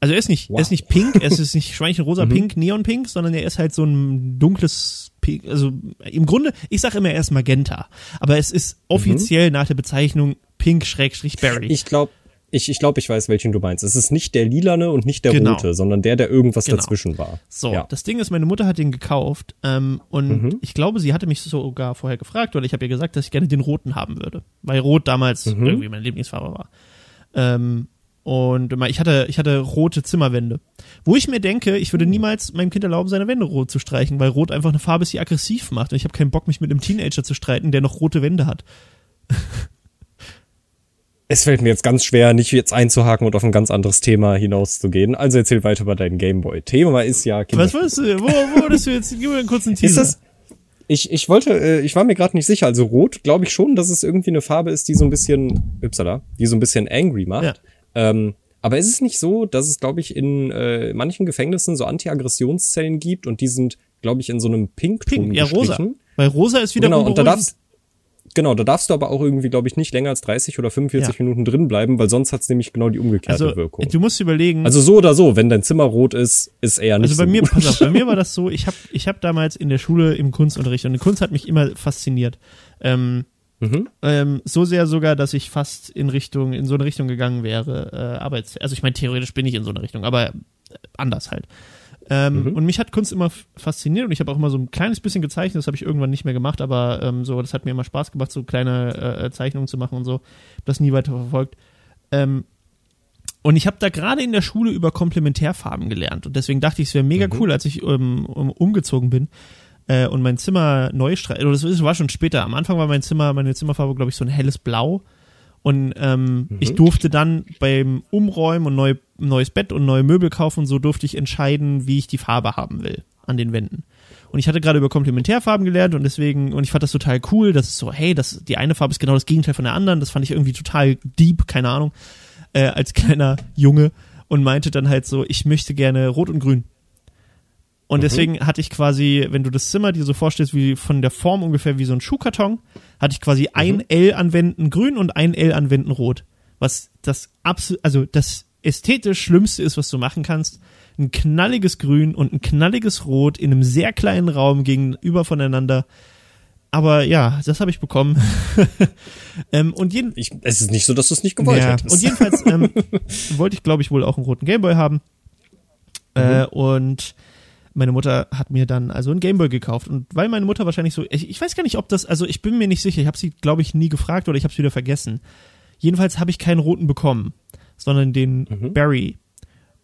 Also er ist nicht, Wow. er ist nicht pink, er ist nicht schweinchenrosa pink, neonpink, sondern er ist halt so ein dunkles Pink, also im Grunde, ich sage immer, er ist magenta, aber es ist offiziell nach der Bezeichnung pink-berry. Ich glaube, ich, ich, glaub, ich weiß, welchen du meinst. Es ist nicht der lilane und nicht der Genau. rote, sondern der, der irgendwas Genau. dazwischen war. So, ja. das Ding ist, meine Mutter hat den gekauft ähm, und Mhm. ich glaube, sie hatte mich sogar vorher gefragt oder ich habe ihr gesagt, dass ich gerne den roten haben würde, weil rot damals Mhm. irgendwie meine Lieblingsfarbe war. Ähm, und ich hatte, ich hatte rote Zimmerwände. Wo ich mir denke, ich Mhm. würde niemals meinem Kind erlauben, seine Wände rot zu streichen, weil rot einfach eine Farbe ist, die aggressiv macht. Und ich habe keinen Bock, mich mit einem Teenager zu streiten, der noch rote Wände hat. Es fällt mir jetzt ganz schwer, nicht jetzt einzuhaken und auf ein ganz anderes Thema hinauszugehen. Also erzähl weiter über deinen Gameboy. Thema ist ja Kinder. Was wolltest du? Wo, wo wolltest du jetzt? Gib mir einen kurzen Ist Teaser. das? Ich, ich wollte, äh, ich war mir gerade nicht sicher. Also rot, glaube ich schon, dass es irgendwie eine Farbe ist, die so ein bisschen, upsala, die so ein bisschen angry macht. Ja. Ähm, aber ist es nicht so, dass es, glaube ich, in äh, manchen Gefängnissen so Anti-Aggressionszellen gibt und die sind, glaube ich, in so einem Pinkton Pink, ja, rosa. Weil rosa ist wiederum Genau, und da darfst, genau, da darfst du aber auch irgendwie, glaube ich, nicht länger als 30 oder 45 Ja. Minuten drin bleiben, weil sonst hat's nämlich genau die umgekehrte also, Wirkung. du musst überlegen, Also so oder so, wenn dein Zimmer rot ist, ist eher nicht Also bei so mir, gut. pass auf, bei mir war das so, ich habe ich hab damals in der Schule im Kunstunterricht und Kunst hat mich immer fasziniert. Ähm, Mhm. ähm, so sehr sogar, dass ich fast in Richtung, in so eine Richtung gegangen wäre, äh, Arbeits, also ich meine, theoretisch bin ich in so eine Richtung, aber anders halt. Ähm, Mhm. Und mich hat Kunst immer fasziniert und ich habe auch immer so ein kleines bisschen gezeichnet, das habe ich irgendwann nicht mehr gemacht, aber ähm, so, das hat mir immer Spaß gemacht, so kleine äh, Zeichnungen zu machen und so. Hab das nie weiter verfolgt. Ähm, und ich habe da gerade in der Schule über Komplementärfarben gelernt. Und deswegen dachte ich, es wäre mega Mhm. cool, als ich ähm, um, umgezogen bin äh, und mein Zimmer neu streichen. Oder das war schon später. Am Anfang war mein Zimmer, meine Zimmerfarbe, glaube ich, so ein helles Blau. Und ähm, Mhm. ich durfte dann beim Umräumen und neu, neues Bett und neue Möbel kaufen und so durfte ich entscheiden, wie ich die Farbe haben will an den Wänden. Und ich hatte gerade über Komplementärfarben gelernt und deswegen, und ich fand das total cool, dass es so, hey, das, die eine Farbe ist genau das Gegenteil von der anderen. Das fand ich irgendwie total deep, keine Ahnung, äh, als kleiner Junge und meinte dann halt so, ich möchte gerne rot und grün. Und Mhm. deswegen hatte ich quasi, wenn du das Zimmer dir so vorstellst, wie von der Form ungefähr wie so ein Schuhkarton, hatte ich quasi ein L an Wänden grün und ein L an Wänden rot. Was das absolut, also das ästhetisch Schlimmste ist, was du machen kannst. Ein knalliges Grün und ein knalliges Rot in einem sehr kleinen Raum gegenüber voneinander. Aber ja, das habe ich bekommen. ähm, und jeden, Ich, es ist nicht so, dass du es nicht gewollt ja, hättest. und jedenfalls ähm, wollte ich, glaube ich, wohl auch einen roten Gameboy haben. Äh, und meine Mutter hat mir dann also einen Gameboy gekauft. Und weil meine Mutter wahrscheinlich so, ich, ich weiß gar nicht, ob das, also ich bin mir nicht sicher, ich habe sie, glaube ich, nie gefragt oder ich habe es wieder vergessen. Jedenfalls habe ich keinen roten bekommen, sondern den Mhm. Barry.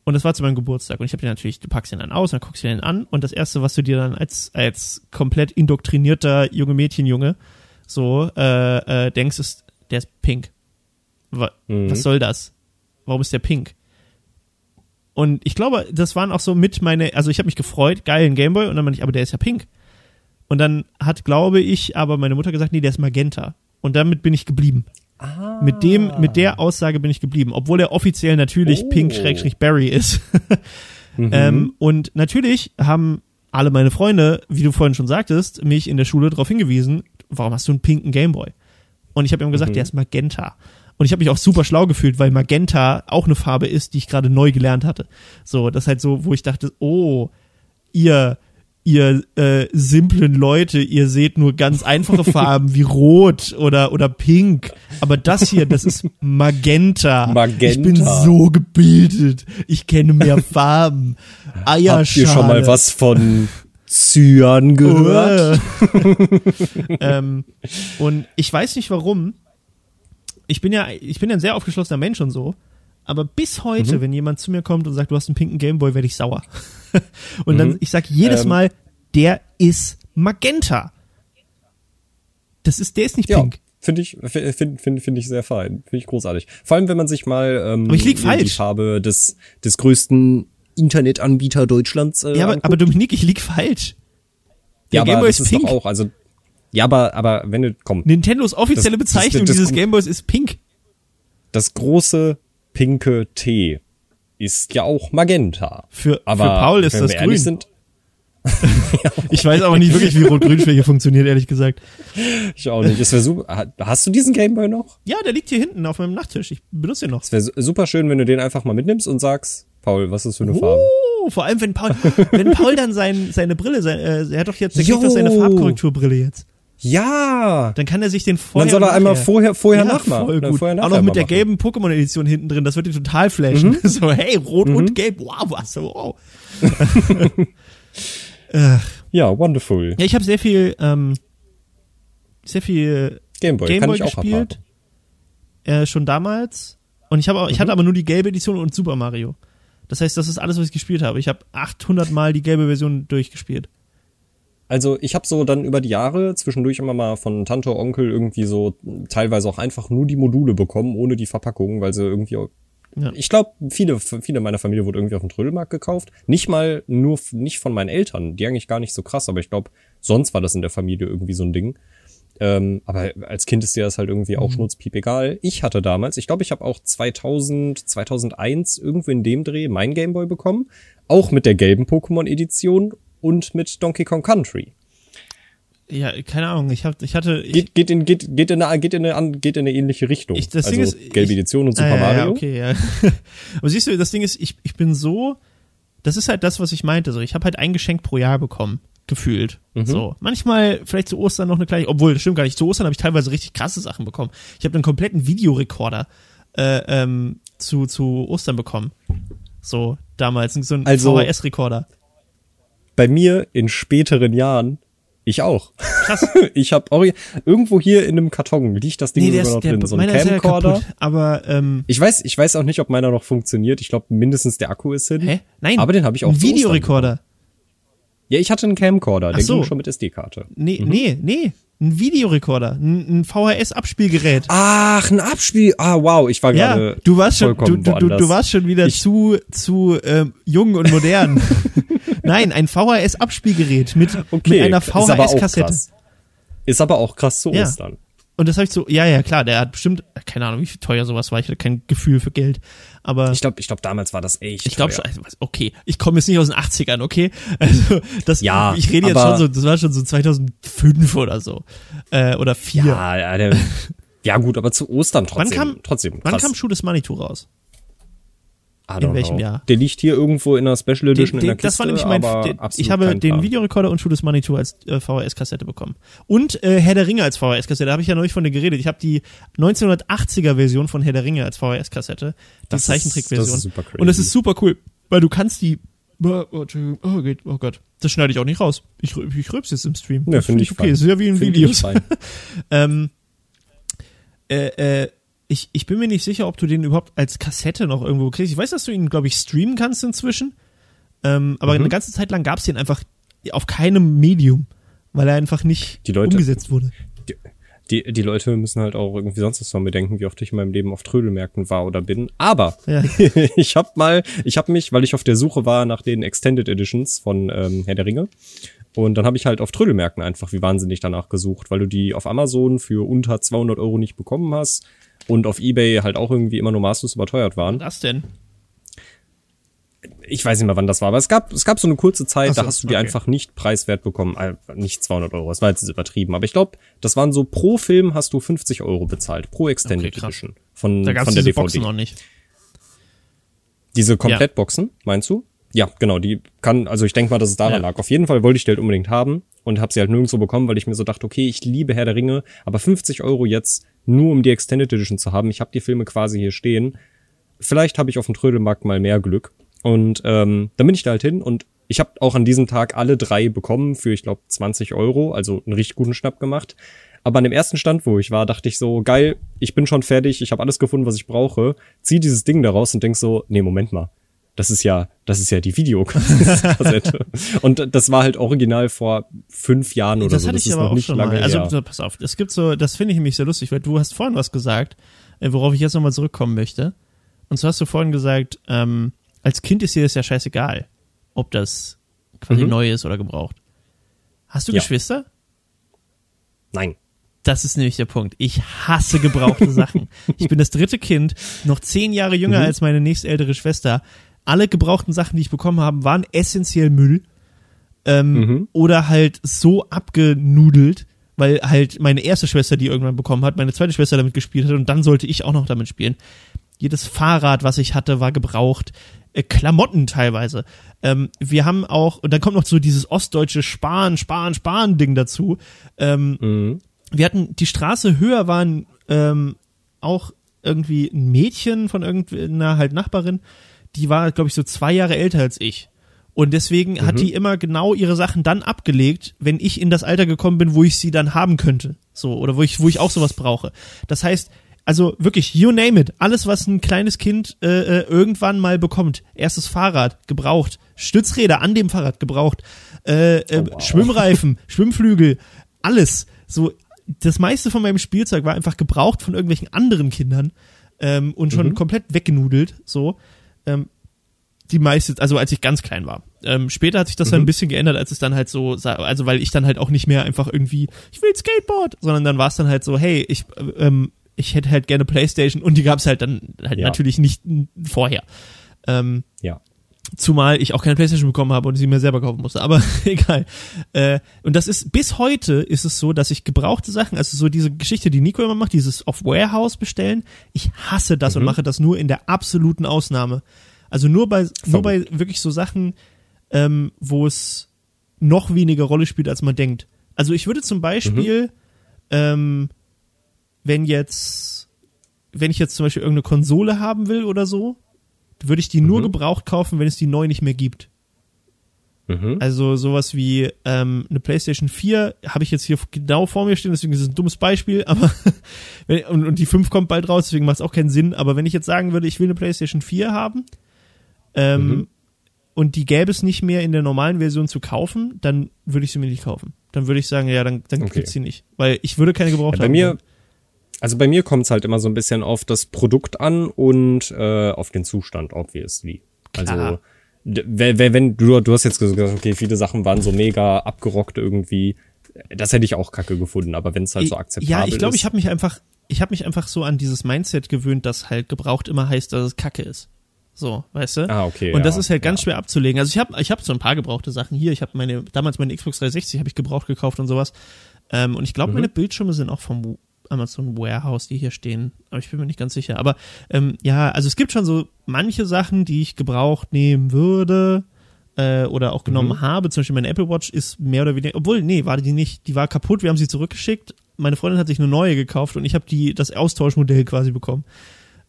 Und das war zu meinem Geburtstag. Und ich habe den natürlich, du packst ihn dann aus, dann guckst du den an. Und das Erste, was du dir dann als, als komplett indoktrinierter junge Mädchenjunge so äh, äh, denkst, ist, der ist pink. Wa Mhm. Was soll das? Warum ist der pink? Und ich glaube, das waren auch so mit meine, also ich habe mich gefreut, geil, ein Gameboy, und dann meinte ich, aber der ist ja pink. Und dann hat, glaube ich, aber meine Mutter gesagt, nee, der ist magenta. Und damit bin ich geblieben. Mit dem, mit der Aussage bin ich geblieben, obwohl er offiziell natürlich Oh. Pink-Barry ist. ähm, und natürlich haben alle meine Freunde, wie du vorhin schon sagtest, mich in der Schule darauf hingewiesen, warum hast du einen pinken Gameboy? Und ich habe ihm gesagt, der ist Magenta. Und ich habe mich auch super schlau gefühlt, weil Magenta auch eine Farbe ist, die ich gerade neu gelernt hatte. So, das ist halt so, wo ich dachte, oh, ihr, ihr äh, simplen Leute, ihr seht nur ganz einfache Farben wie Rot oder, oder Pink. Aber das hier, das ist Magenta. Magenta. Ich bin so gebildet. Ich kenne mehr Farben. Eierschale. Habt ihr schon mal was von Cyan gehört? ähm, und ich weiß nicht warum. Ich bin ja, ich bin ja ein sehr aufgeschlossener Mensch und so. Aber bis heute, Mhm. wenn jemand zu mir kommt und sagt, du hast einen pinken Gameboy, werde ich sauer. und dann, Mhm. ich sag jedes Ähm. Mal, der ist Magenta. Das ist, der ist nicht Ja, pink. finde ich, finde find, find ich sehr fein. Finde ich großartig. Vor allem, wenn man sich mal ähm, Aber ich lieg die falsch. Farbe des, des größten Internetanbieter Deutschlands äh, Ja, aber, aber Dominik, ich lieg falsch. Der ja, aber Gameboy ist pink. doch auch, also ja, aber aber wenn du komm, Nintendos offizielle Das- Bezeichnung das- dieses das- Gameboys ist pink. das große pinke T ist ja auch Magenta. Für, Aber für Paul ist das grün. sind, Ich weiß aber nicht wirklich, wie Rot-Grün-Schwäche funktioniert, ehrlich gesagt. ich auch nicht. Es super. ha- Hast du diesen Gameboy noch? Ja, der liegt hier hinten auf meinem Nachttisch. Ich benutze den noch. Es wäre super schön, wenn du den einfach mal mitnimmst und sagst, Paul, was ist für eine Farbe? Oh, vor allem wenn Paul, wenn Paul dann sein, seine Brille, sein, äh, er hat doch jetzt, der kriegt doch seine Farbkorrekturbrille jetzt. Ja. Dann kann er sich den vorher Dann soll er einmal vorher, vorher ja, nachmachen. Voll gut. Vorher, Auch noch mit der machen. gelben Pokémon-Edition hinten drin, das wird ihn total flashen. Mhm. So, hey, rot und gelb, wow, was, wow. Ach. Ja, wonderful. Ja, ich habe sehr viel, ähm, sehr viel Gameboy, Gameboy ich gespielt, äh, schon damals. Und ich habe auch, ich Mhm. hatte aber nur die gelbe Edition und Super Mario. Das heißt, das ist alles, was ich gespielt habe. Ich habe 800 Mal die gelbe Version durchgespielt. Also ich habe so dann über die Jahre zwischendurch immer mal von Tante, Onkel irgendwie so teilweise auch einfach nur die Module bekommen, ohne die Verpackung, weil sie irgendwie Ja. Ich glaube, viele, viele meiner Familie wurde irgendwie auf dem Trödelmarkt gekauft. Nicht mal nur, nicht von meinen Eltern, die eigentlich gar nicht so krass, aber ich glaube, sonst war das in der Familie irgendwie so ein Ding. Ähm, aber als Kind ist dir das halt irgendwie auch schnurzpiep egal. Ich hatte damals, ich glaube, ich habe auch 2000, 2001 irgendwo in dem Dreh mein Gameboy bekommen. Auch mit der gelben Pokémon-Edition und mit Donkey Kong Country. Ja, keine Ahnung. Ich, hab, ich hatte. Ich, Geht, geht, in, geht, geht, in eine, geht, in eine, geht in eine ähnliche Richtung. Ich- das also Ding ist, gelbe ich- Edition und Super Ah, ja, Mario. Ja, okay, ja. Aber siehst du, das Ding ist, ich, ich bin so. Das ist halt das, was ich meinte. So, ich habe halt ein Geschenk pro Jahr bekommen. Gefühlt. Mhm. So. Manchmal vielleicht zu Ostern noch eine kleine. Obwohl, das stimmt gar nicht. Zu Ostern habe ich teilweise richtig krasse Sachen bekommen. Ich habe einen kompletten Videorekorder äh, ähm, zu, zu Ostern bekommen. So, damals. So ein Also- VHS-Rekorder. Bei mir in späteren Jahren, ich auch. Krass. Ich habe irgendwo hier in einem Karton liegt das Ding Nee, der sogar ist, noch der, drin, so ein Camcorder. kaputt. Aber, ähm, Ich weiß, ich weiß auch nicht, ob meiner noch funktioniert. Ich glaube, mindestens der Akku ist hin. hä? Nein. Aber den habe ich auch Videorekorder. Ja, ich hatte einen Camcorder, der Ach so. ging schon mit SD-Karte. Nee, nee, nee. Ein Videorekorder. Ein, ein VHS-Abspielgerät. Ach, ein Abspiel. Ah, wow, ich war Ja, gerade du warst schon, du, vollkommen du, du warst schon wieder Ich- zu, zu ähm, jung und modern. Nein, ein VHS-Abspielgerät mit, okay, mit einer ist VHS-Kassette. krass. Ist aber auch krass zu Ja. Ostern. Und das habe ich so, ja, ja, klar, der hat bestimmt, keine Ahnung, wie viel teuer sowas war. Ich hatte kein Gefühl für Geld. Aber Ich glaube, ich glaub, damals war das echt. ich glaube schon, also, okay, ich komme jetzt nicht aus den 80ern, okay? Also, das, Ja, ich rede jetzt schon so, das war schon so 2005 oder so. Äh, oder 4. Ja, ja, der, ja gut, aber zu Ostern trotzdem. Wann kam, trotzdem wann krass. kam Shoot is Money Tour raus? In welchem know. Jahr? Der liegt hier irgendwo in einer Special Edition Den, in der den, Kiste, das war nämlich mein, den, ich habe den Plan. Videorekorder und Shoot is Money Tour als äh, VHS-Kassette bekommen. Und äh, Herr der Ringe als VHS-Kassette, da habe ich ja neulich von dir geredet. Ich habe die 1980er-Version von Herr der Ringe als VHS-Kassette, die Das ist- Zeichentrickversion. das ist super crazy. Und das ist super cool, weil du kannst die Oh, oh, geht, oh Gott, das schneide ich auch nicht raus. Ich, ich rülps jetzt im Stream. Ja, finde ich okay. fein. Ist ja wie in Find Videos. Ähm, äh, äh, ich, ich bin mir nicht sicher, ob du den überhaupt als Kassette noch irgendwo kriegst. Ich weiß, dass du ihn, glaube ich, streamen kannst inzwischen. Ähm, aber Mhm. eine ganze Zeit lang gab es den einfach auf keinem Medium, weil er einfach nicht Die Leute- umgesetzt wurde. Die, die Leute müssen halt auch irgendwie sonst was von mir denken, wie oft ich in meinem Leben auf Trödelmärkten war oder bin. Aber Ja. ich habe mal, ich habe mich, weil ich auf der Suche war nach den Extended Editions von ähm, Herr der Ringe. Und dann habe ich halt auf Trödelmärkten einfach wie wahnsinnig danach gesucht, weil du die auf Amazon für unter 200 Euro nicht bekommen hast. Und auf Ebay halt auch irgendwie immer nur maßlos überteuert waren. Das denn? Ich weiß nicht mehr, wann das war, aber es gab, es gab so eine kurze Zeit, so, da hast du die okay. einfach nicht preiswert bekommen. Äh, Nicht 200 Euro, das war jetzt übertrieben. Aber ich glaube, das waren so pro Film hast du 50 Euro bezahlt, pro Extended Okay. Edition von, Da gab es von der diese DVD. Boxen noch nicht. Diese Komplettboxen, meinst du? Ja, genau, die kann, also ich denke mal, dass es daran Ja. lag. Auf jeden Fall wollte ich die halt unbedingt haben und habe sie halt nirgendwo bekommen, weil ich mir so dachte, okay, ich liebe Herr der Ringe, aber 50 Euro jetzt nur um die Extended Edition zu haben. Ich habe die Filme quasi hier stehen. Vielleicht habe ich auf dem Trödelmarkt mal mehr Glück. Und ähm, dann bin ich da halt hin und ich habe auch an diesem Tag alle drei bekommen für, ich glaube, 20 Euro, also einen richtig guten Schnapp gemacht. Aber an dem ersten Stand, wo ich war, dachte ich so, geil, ich bin schon fertig, ich habe alles gefunden, was ich brauche. Zieh dieses Ding da raus und denk so, nee, Moment mal. Das ist ja, das ist ja die Videokassette. und das war halt original vor fünf Jahren oder das so. hatte Das ich ist aber auch nicht schon lange mal. Also her. pass auf, es gibt so, das finde ich nämlich sehr lustig, weil du hast vorhin was gesagt, äh, worauf ich jetzt nochmal zurückkommen möchte. Und so hast du vorhin gesagt, ähm, als Kind ist dir das ja scheißegal, ob das quasi Mhm. neu ist oder gebraucht. Hast du Ja. Geschwister? Nein. Das ist nämlich der Punkt. Ich hasse gebrauchte Sachen. Ich bin das dritte Kind, noch zehn Jahre jünger Mhm. als meine nächstältere Schwester. Alle gebrauchten Sachen, die ich bekommen habe, waren essentiell Müll. Ähm, Mhm. Oder halt so abgenudelt, weil halt meine erste Schwester die irgendwann bekommen hat, meine zweite Schwester damit gespielt hat und dann sollte ich auch noch damit spielen. Jedes Fahrrad, was ich hatte, war gebraucht. Äh, Klamotten teilweise. Ähm, wir haben auch, und dann kommt noch so dieses ostdeutsche Sparen, Sparen, Sparen-Ding dazu. Ähm, Mhm. wir hatten die Straße höher waren ähm, auch irgendwie ein Mädchen von irgendeiner halt Nachbarin, die war, glaube ich, so zwei Jahre älter als ich. Und deswegen hat die immer genau ihre Sachen dann abgelegt, wenn ich in das Alter gekommen bin, wo ich sie dann haben könnte. So, oder wo ich, wo ich auch sowas brauche. Das heißt, also wirklich, you name it. Alles, was ein kleines Kind äh, äh, irgendwann mal bekommt. Erstes Fahrrad, gebraucht. Stützräder an dem Fahrrad, gebraucht. Äh, äh, Oh, wow. Schwimmreifen, Schwimmflügel, alles. So, das meiste von meinem Spielzeug war einfach gebraucht von irgendwelchen anderen Kindern ähm, und schon komplett weggenudelt. So, ähm, die meiste, also als ich ganz klein war. Ähm, später hat sich das dann ein bisschen geändert, als es dann halt so, also weil ich dann halt auch nicht mehr einfach irgendwie, ich will Skateboard, sondern dann war es dann halt so, hey, ich, äh, ähm, ich hätte halt gerne Playstation und die gab es halt dann halt Ja. natürlich nicht vorher. Ähm, Ja. Zumal ich auch keine Playstation bekommen habe und sie mir selber kaufen musste. Aber egal. Äh, und das ist, bis heute ist es so, dass ich gebrauchte Sachen, also so diese Geschichte, die Nico immer macht, dieses auf Warehouse bestellen, ich hasse das und mache das nur in der absoluten Ausnahme. Also nur bei, nur bei wirklich so Sachen, ähm, wo es noch weniger Rolle spielt, als man denkt. Also ich würde zum Beispiel, ähm, wenn jetzt, wenn ich jetzt zum Beispiel irgendeine Konsole haben will oder so, würde ich die nur gebraucht kaufen, wenn es die neu nicht mehr gibt. Mhm. Also sowas wie ähm, eine PlayStation 4 habe ich jetzt hier genau vor mir stehen, deswegen ist es ein dummes Beispiel, aber und, und die 5 kommt bald raus, deswegen macht es auch keinen Sinn. Aber wenn ich jetzt sagen würde, ich will eine PlayStation 4 haben ähm, Mhm. und die gäbe es nicht mehr in der normalen Version zu kaufen, dann würde ich sie mir nicht kaufen. Dann würde ich sagen, ja, dann, dann Okay. gibt's sie nicht. Weil ich würde keine gebraucht Ja, bei haben. mir, also bei mir kommt es halt immer so ein bisschen auf das Produkt an und äh, auf den Zustand, obviously. Also Klar. wenn, wenn, du, du hast jetzt gesagt, okay, viele Sachen waren so mega abgerockt irgendwie. Das hätte ich auch kacke gefunden, aber wenn es halt so akzeptabel Ja, ich glaube, ist. ich habe mich einfach, ich habe mich einfach so an dieses Mindset gewöhnt, dass halt gebraucht immer heißt, dass es Kacke ist. So, weißt du? Ah, okay, Und das ja, ist halt ganz ja. schwer abzulegen. Also ich habe, ich habe so ein paar gebrauchte Sachen hier. Ich habe meine, damals meine Xbox 360 habe ich gebraucht gekauft und sowas. Ähm, und ich Mhm. glaube, meine Bildschirme sind auch vom Amazon Warehouse, die hier stehen. Aber ich bin mir nicht ganz sicher. Aber ähm, ja, also es gibt schon so manche Sachen, die ich gebraucht nehmen würde äh, oder auch genommen Mhm. habe. Zum Beispiel meine Apple Watch ist mehr oder weniger, obwohl, nee, war die nicht, die war kaputt, wir haben sie zurückgeschickt. Meine Freundin hat sich eine neue gekauft und ich habe die das Austauschmodell quasi bekommen.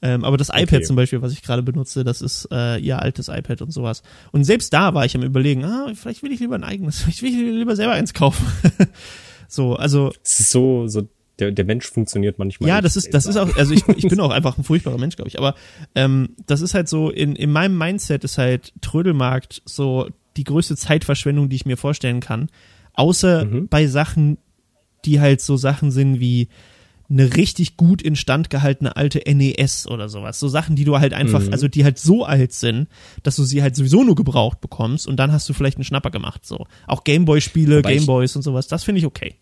Ähm, aber das iPad Okay. zum Beispiel, was ich gerade benutze, das ist äh, ihr altes iPad und sowas. Und selbst da war ich am überlegen, ah, vielleicht will ich lieber ein eigenes, vielleicht will ich lieber selber eins kaufen. so, also so, so der, der Mensch funktioniert manchmal. ja, das ist, das ist auch, also ich, ich bin auch einfach ein furchtbarer Mensch, glaube ich. Aber ähm, das ist halt so, in, in meinem Mindset ist halt Trödelmarkt so die größte Zeitverschwendung, die ich mir vorstellen kann. Außer Mhm. bei Sachen, die halt so Sachen sind wie eine richtig gut instand gehaltene alte NES oder sowas. So Sachen, die du halt einfach, Mhm. also die halt so alt sind, dass du sie halt sowieso nur gebraucht bekommst und dann hast du vielleicht einen Schnapper gemacht. So. Auch Gameboy-Spiele, Gameboys und sowas, das finde ich okay.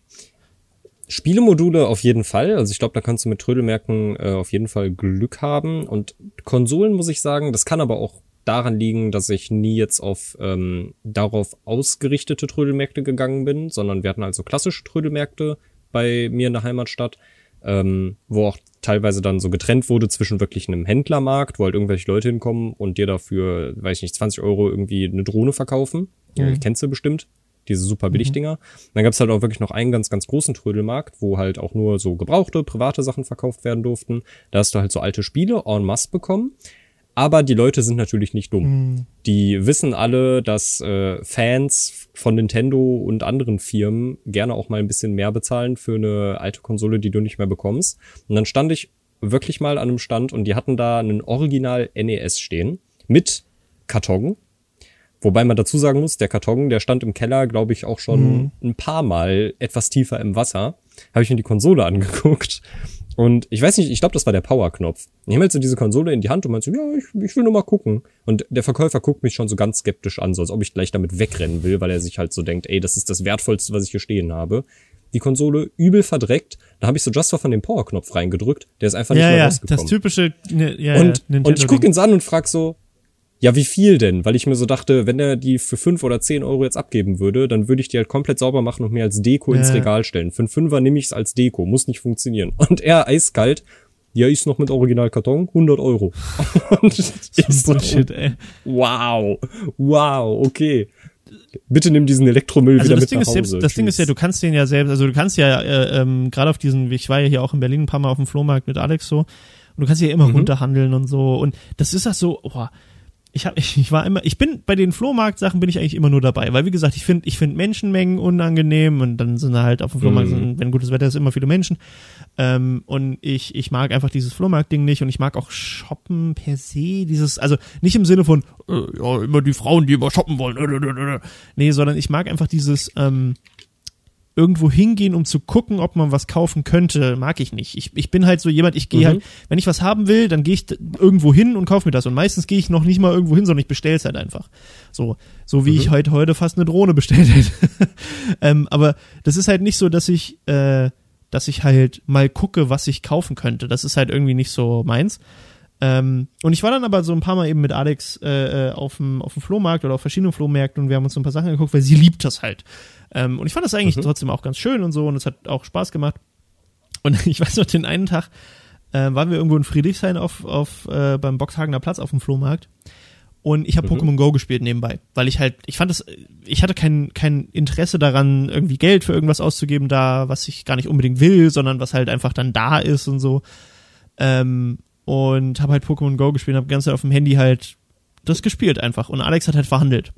Spielemodule auf jeden Fall. Also ich glaube, da kannst du mit Trödelmärkten äh, auf jeden Fall Glück haben. Und Konsolen muss ich sagen, das kann aber auch daran liegen, dass ich nie jetzt auf ähm, darauf ausgerichtete Trödelmärkte gegangen bin, sondern wir hatten also klassische Trödelmärkte bei mir in der Heimatstadt, ähm, wo auch teilweise dann so getrennt wurde zwischen wirklich einem Händlermarkt, wo halt irgendwelche Leute hinkommen und dir dafür, weiß ich nicht, 20 Euro irgendwie eine Drohne verkaufen. Mhm. Kennst du bestimmt? Diese super Billigdinger. Mhm. Dann gab's halt auch wirklich noch einen ganz, ganz großen Trödelmarkt, wo halt auch nur so gebrauchte, private Sachen verkauft werden durften. Da hast du halt so alte Spiele en masse bekommen. Aber die Leute sind natürlich nicht dumm. Mhm. Die wissen alle, dass äh, Fans von Nintendo und anderen Firmen gerne auch mal ein bisschen mehr bezahlen für eine alte Konsole, die du nicht mehr bekommst. Und dann stand ich wirklich mal an einem Stand und die hatten da einen Original NES stehen mit Karton. Wobei man dazu sagen muss, der Karton, der stand im Keller, glaube ich, auch schon mhm. ein paar Mal etwas tiefer im Wasser. Habe ich mir die Konsole angeguckt und ich weiß nicht, ich glaube, das war der Power-Knopf. Ich nehme jetzt so diese Konsole in die Hand und meinte so, ja, ich, ich will nur mal gucken. Und der Verkäufer guckt mich schon so ganz skeptisch an, so als ob ich gleich damit wegrennen will, weil er sich halt so denkt, ey, das ist das Wertvollste, was ich hier stehen habe. Die Konsole übel verdreckt. Da habe ich so just von dem Power-Knopf reingedrückt. Der ist einfach nicht ja, mehr ja, rausgekommen. Das typische, ne, ja, und, ja, und ich gucke ihn an und frag so, ja, wie viel denn? Weil ich mir so dachte, wenn er die für fünf oder zehn Euro jetzt abgeben würde, dann würde ich die halt komplett sauber machen und mir als Deko ja. ins Regal stellen. Für einen Fünfer nehme ich es als Deko, muss nicht funktionieren. Und er eiskalt, ja, ist noch mit Originalkarton, 100 Euro. und so, Bullshit, ey. Wow, wow, okay. Bitte nimm diesen Elektromüll also wieder das mit Ding nach ist Hause. Selbst, das Ding ist ja, du kannst den ja selbst, also du kannst ja äh, ähm, gerade auf diesen, ich war ja hier auch in Berlin ein paar Mal auf dem Flohmarkt mit Alex so, und du kannst ja immer Mhm. runterhandeln und so. Und das ist das so, boah, ich hab, ich, ich war immer, ich bin bei den Flohmarkt-Sachen bin ich eigentlich immer nur dabei, weil wie gesagt, ich finde, ich finde Menschenmengen unangenehm und dann sind da halt auf dem Flohmarkt, sind, wenn gutes Wetter ist, immer viele Menschen. Ähm, und ich, ich mag einfach dieses Flohmarkt-Ding nicht und ich mag auch Shoppen per se, dieses, also nicht im Sinne von, äh, ja, immer die Frauen, die immer shoppen wollen, äh, äh. nee, sondern ich mag einfach dieses, ähm, irgendwo hingehen, um zu gucken, ob man was kaufen könnte, mag ich nicht. Ich, ich bin halt so jemand, ich gehe Mhm. halt, wenn ich was haben will, dann gehe ich irgendwo hin und kaufe mir das. Und meistens gehe ich noch nicht mal irgendwo hin, sondern ich bestelle es halt einfach. So, so wie Mhm. ich heute heute fast eine Drohne bestellt hätte. ähm, aber das ist halt nicht so, dass ich, äh, dass ich halt mal gucke, was ich kaufen könnte. Das ist halt irgendwie nicht so meins. Ähm, und ich war dann aber so ein paar Mal eben mit Alex äh, äh, auf dem auf dem Flohmarkt oder auf verschiedenen Flohmärkten und wir haben uns so ein paar Sachen angeguckt, weil sie liebt das halt. Ähm, und ich fand das eigentlich Mhm. trotzdem auch ganz schön und so und es hat auch Spaß gemacht. Und ich weiß noch, den einen Tag äh, waren wir irgendwo in Friedrichshain auf, auf äh, beim Boxhagener Platz auf dem Flohmarkt und ich habe Mhm. Pokémon Go gespielt nebenbei, weil ich halt, ich fand das, ich hatte kein, kein Interesse daran, irgendwie Geld für irgendwas auszugeben da, was ich gar nicht unbedingt will, sondern was halt einfach dann da ist und so. Ähm, und habe halt Pokémon Go gespielt, habe ganz auf dem Handy halt das gespielt einfach. Und Alex hat halt verhandelt.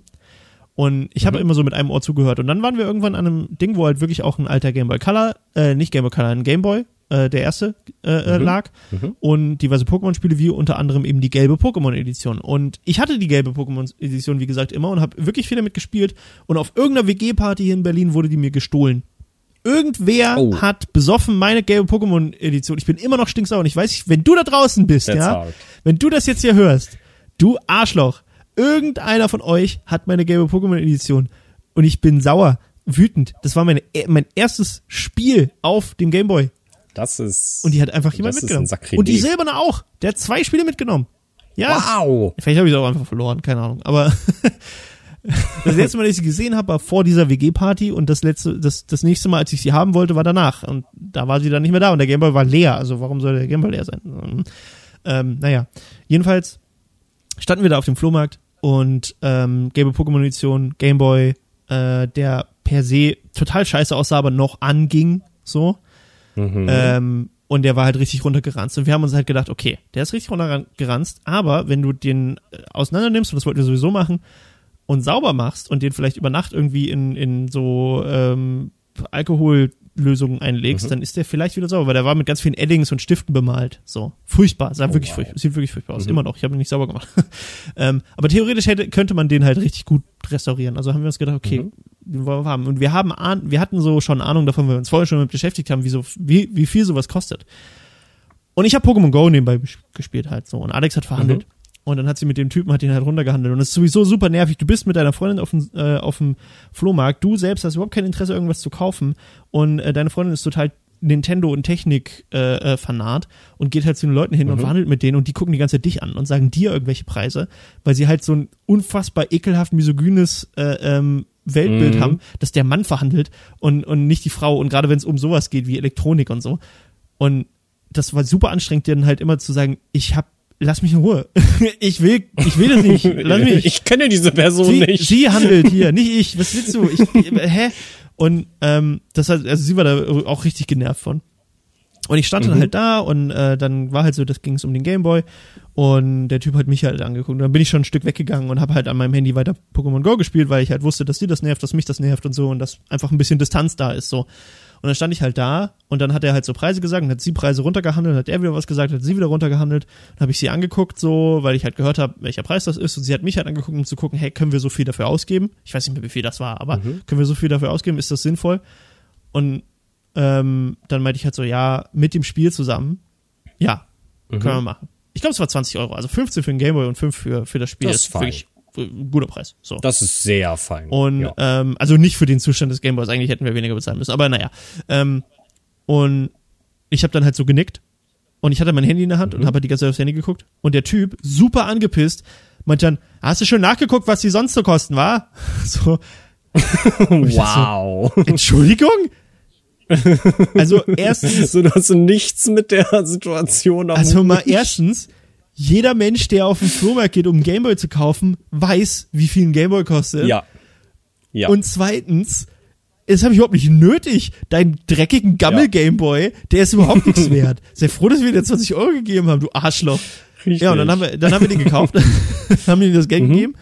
Und ich habe Mhm. immer so mit einem Ohr zugehört. Und dann waren wir irgendwann an einem Ding, wo halt wirklich auch ein alter Game Boy Color, äh, nicht Game Boy Color, ein Game Boy, äh, der erste, äh, äh, Mhm. lag. Mhm. Und diverse Pokémon-Spiele, wie unter anderem eben die gelbe Pokémon-Edition. Und ich hatte die gelbe Pokémon-Edition, wie gesagt, immer und habe wirklich viel damit gespielt. Und auf irgendeiner WG-Party hier in Berlin wurde die mir gestohlen. Irgendwer Oh. hat besoffen meine gelbe Pokémon-Edition. Ich bin immer noch stinksauer. Und ich weiß nicht, wenn du da draußen bist, That's ja, hard. wenn du das jetzt hier hörst, du Arschloch, irgendeiner von euch hat meine gelbe Pokémon-Edition und ich bin sauer, wütend. Das war meine, äh, mein erstes Spiel auf dem Gameboy Das ist. und die hat einfach jemand mitgenommen. ein. Und die silberne auch. Der hat zwei Spiele mitgenommen. Ja. Wow! Vielleicht habe ich es auch einfach verloren, keine Ahnung. Aber das letzte Mal, dass ich sie gesehen habe, war vor dieser WG-Party und das letzte, das, das nächste Mal, als ich sie haben wollte, war danach. Und da war sie dann nicht mehr da und der Gameboy war leer. Also warum soll der Gameboy leer sein? Ähm, Ähm, naja, jedenfalls standen wir da auf dem Flohmarkt und ähm, gelbe Pokémon-Edition, Gameboy, äh, der per se total scheiße aussah, aber noch anging, so. Mhm. Ähm, und der war halt richtig runtergeranzt. Und wir haben uns halt gedacht, okay, der ist richtig runtergeranzt, aber wenn du den äh, auseinander nimmst, und das wollten wir sowieso machen, und sauber machst und den vielleicht über Nacht irgendwie in, in so ähm, Alkohollösungen einlegst, Mhm. dann ist der vielleicht wieder sauber, weil der war mit ganz vielen Eddings und Stiften bemalt. So. Furchtbar, sah Oh, wirklich wow. furchtbar, sieht wirklich furchtbar aus. Mhm. Immer noch, ich habe ihn nicht sauber gemacht. ähm, aber theoretisch hätte, könnte man den halt richtig gut restaurieren. Also haben wir uns gedacht, okay, Mhm. den wollen wir haben. Und wir haben Ahn wir hatten so schon Ahnung davon, weil wir uns vorher schon damit beschäftigt haben, wie, so, wie, wie viel sowas kostet. Und ich habe Pokémon Go nebenbei gespielt halt so. Und Alex hat verhandelt. Mhm. Und dann hat sie mit dem Typen, hat ihn halt runtergehandelt. Und das ist sowieso super nervig. Du bist mit deiner Freundin auf dem, äh, auf dem Flohmarkt. Du selbst hast überhaupt kein Interesse, irgendwas zu kaufen. Und äh, deine Freundin ist total Nintendo und Technik äh, äh, fanat und geht halt zu den Leuten hin und Mhm. verhandelt mit denen und die gucken die ganze Zeit dich an und sagen dir irgendwelche Preise, weil sie halt so ein unfassbar ekelhaft misogynes äh, ähm, Weltbild Mhm. haben, dass der Mann verhandelt und, und nicht die Frau und gerade wenn es um sowas geht wie Elektronik und so. Und das war super anstrengend, denen halt immer zu sagen, ich hab, lass mich in Ruhe. ich will, ich will das nicht. Lass mich. Ich kenne diese Person Sie, nicht. sie handelt hier, nicht ich. Was willst du? Ich, hä? Und ähm, das hat, also sie war da auch richtig genervt von. Und ich stand dann Mhm. halt da und äh, dann war halt so, das ging es um den Gameboy und der Typ hat mich halt angeguckt. Und dann bin ich schon ein Stück weggegangen und habe halt an meinem Handy weiter Pokémon Go gespielt, weil ich halt wusste, dass sie das nervt, dass mich das nervt und so und dass einfach ein bisschen Distanz da ist so. Und dann stand ich halt da und dann hat er halt so Preise gesagt und hat sie Preise runtergehandelt, hat er wieder was gesagt, hat sie wieder runtergehandelt. Dann habe ich sie angeguckt so, weil ich halt gehört habe, welcher Preis das ist und sie hat mich halt angeguckt, um zu gucken, hey, können wir so viel dafür ausgeben? Ich weiß nicht mehr, wie viel das war, aber können wir so viel dafür ausgeben? Ist das sinnvoll? Und ähm, dann meinte ich halt so, ja, mit dem Spiel zusammen, ja, können wir machen. Ich glaube, es war 20 Euro, also 15 für den Gameboy und 5 für, für das Spiel. Das ist fein. wirklich ein guter Preis. So. Das ist sehr fein. Und ja. ähm, also nicht für den Zustand des Gameboys, eigentlich hätten wir weniger bezahlen müssen, aber naja. Ähm, und ich habe dann halt so genickt und ich hatte mein Handy in der Hand Mhm. und habe halt die ganze Zeit aufs Handy geguckt und der Typ, super angepisst, meinte dann, hast du schon nachgeguckt, was die sonst so kosten, war? So, wow. Entschuldigung? Also erstens, so, du hast so nichts mit der Situation am also mal erstens, jeder Mensch, der auf den Flohmarkt geht, um einen Gameboy zu kaufen, weiß, wie viel ein Gameboy kostet. Ja. Ja. Und zweitens, das habe ich überhaupt nicht nötig. Deinen dreckigen Gammel-Gameboy, der ist überhaupt nichts wert. Sei froh, dass wir dir 20 Euro gegeben haben, du Arschloch. Richtig. Ja, und dann haben wir, dann haben wir den gekauft, haben ihm das Geld Mhm. gegeben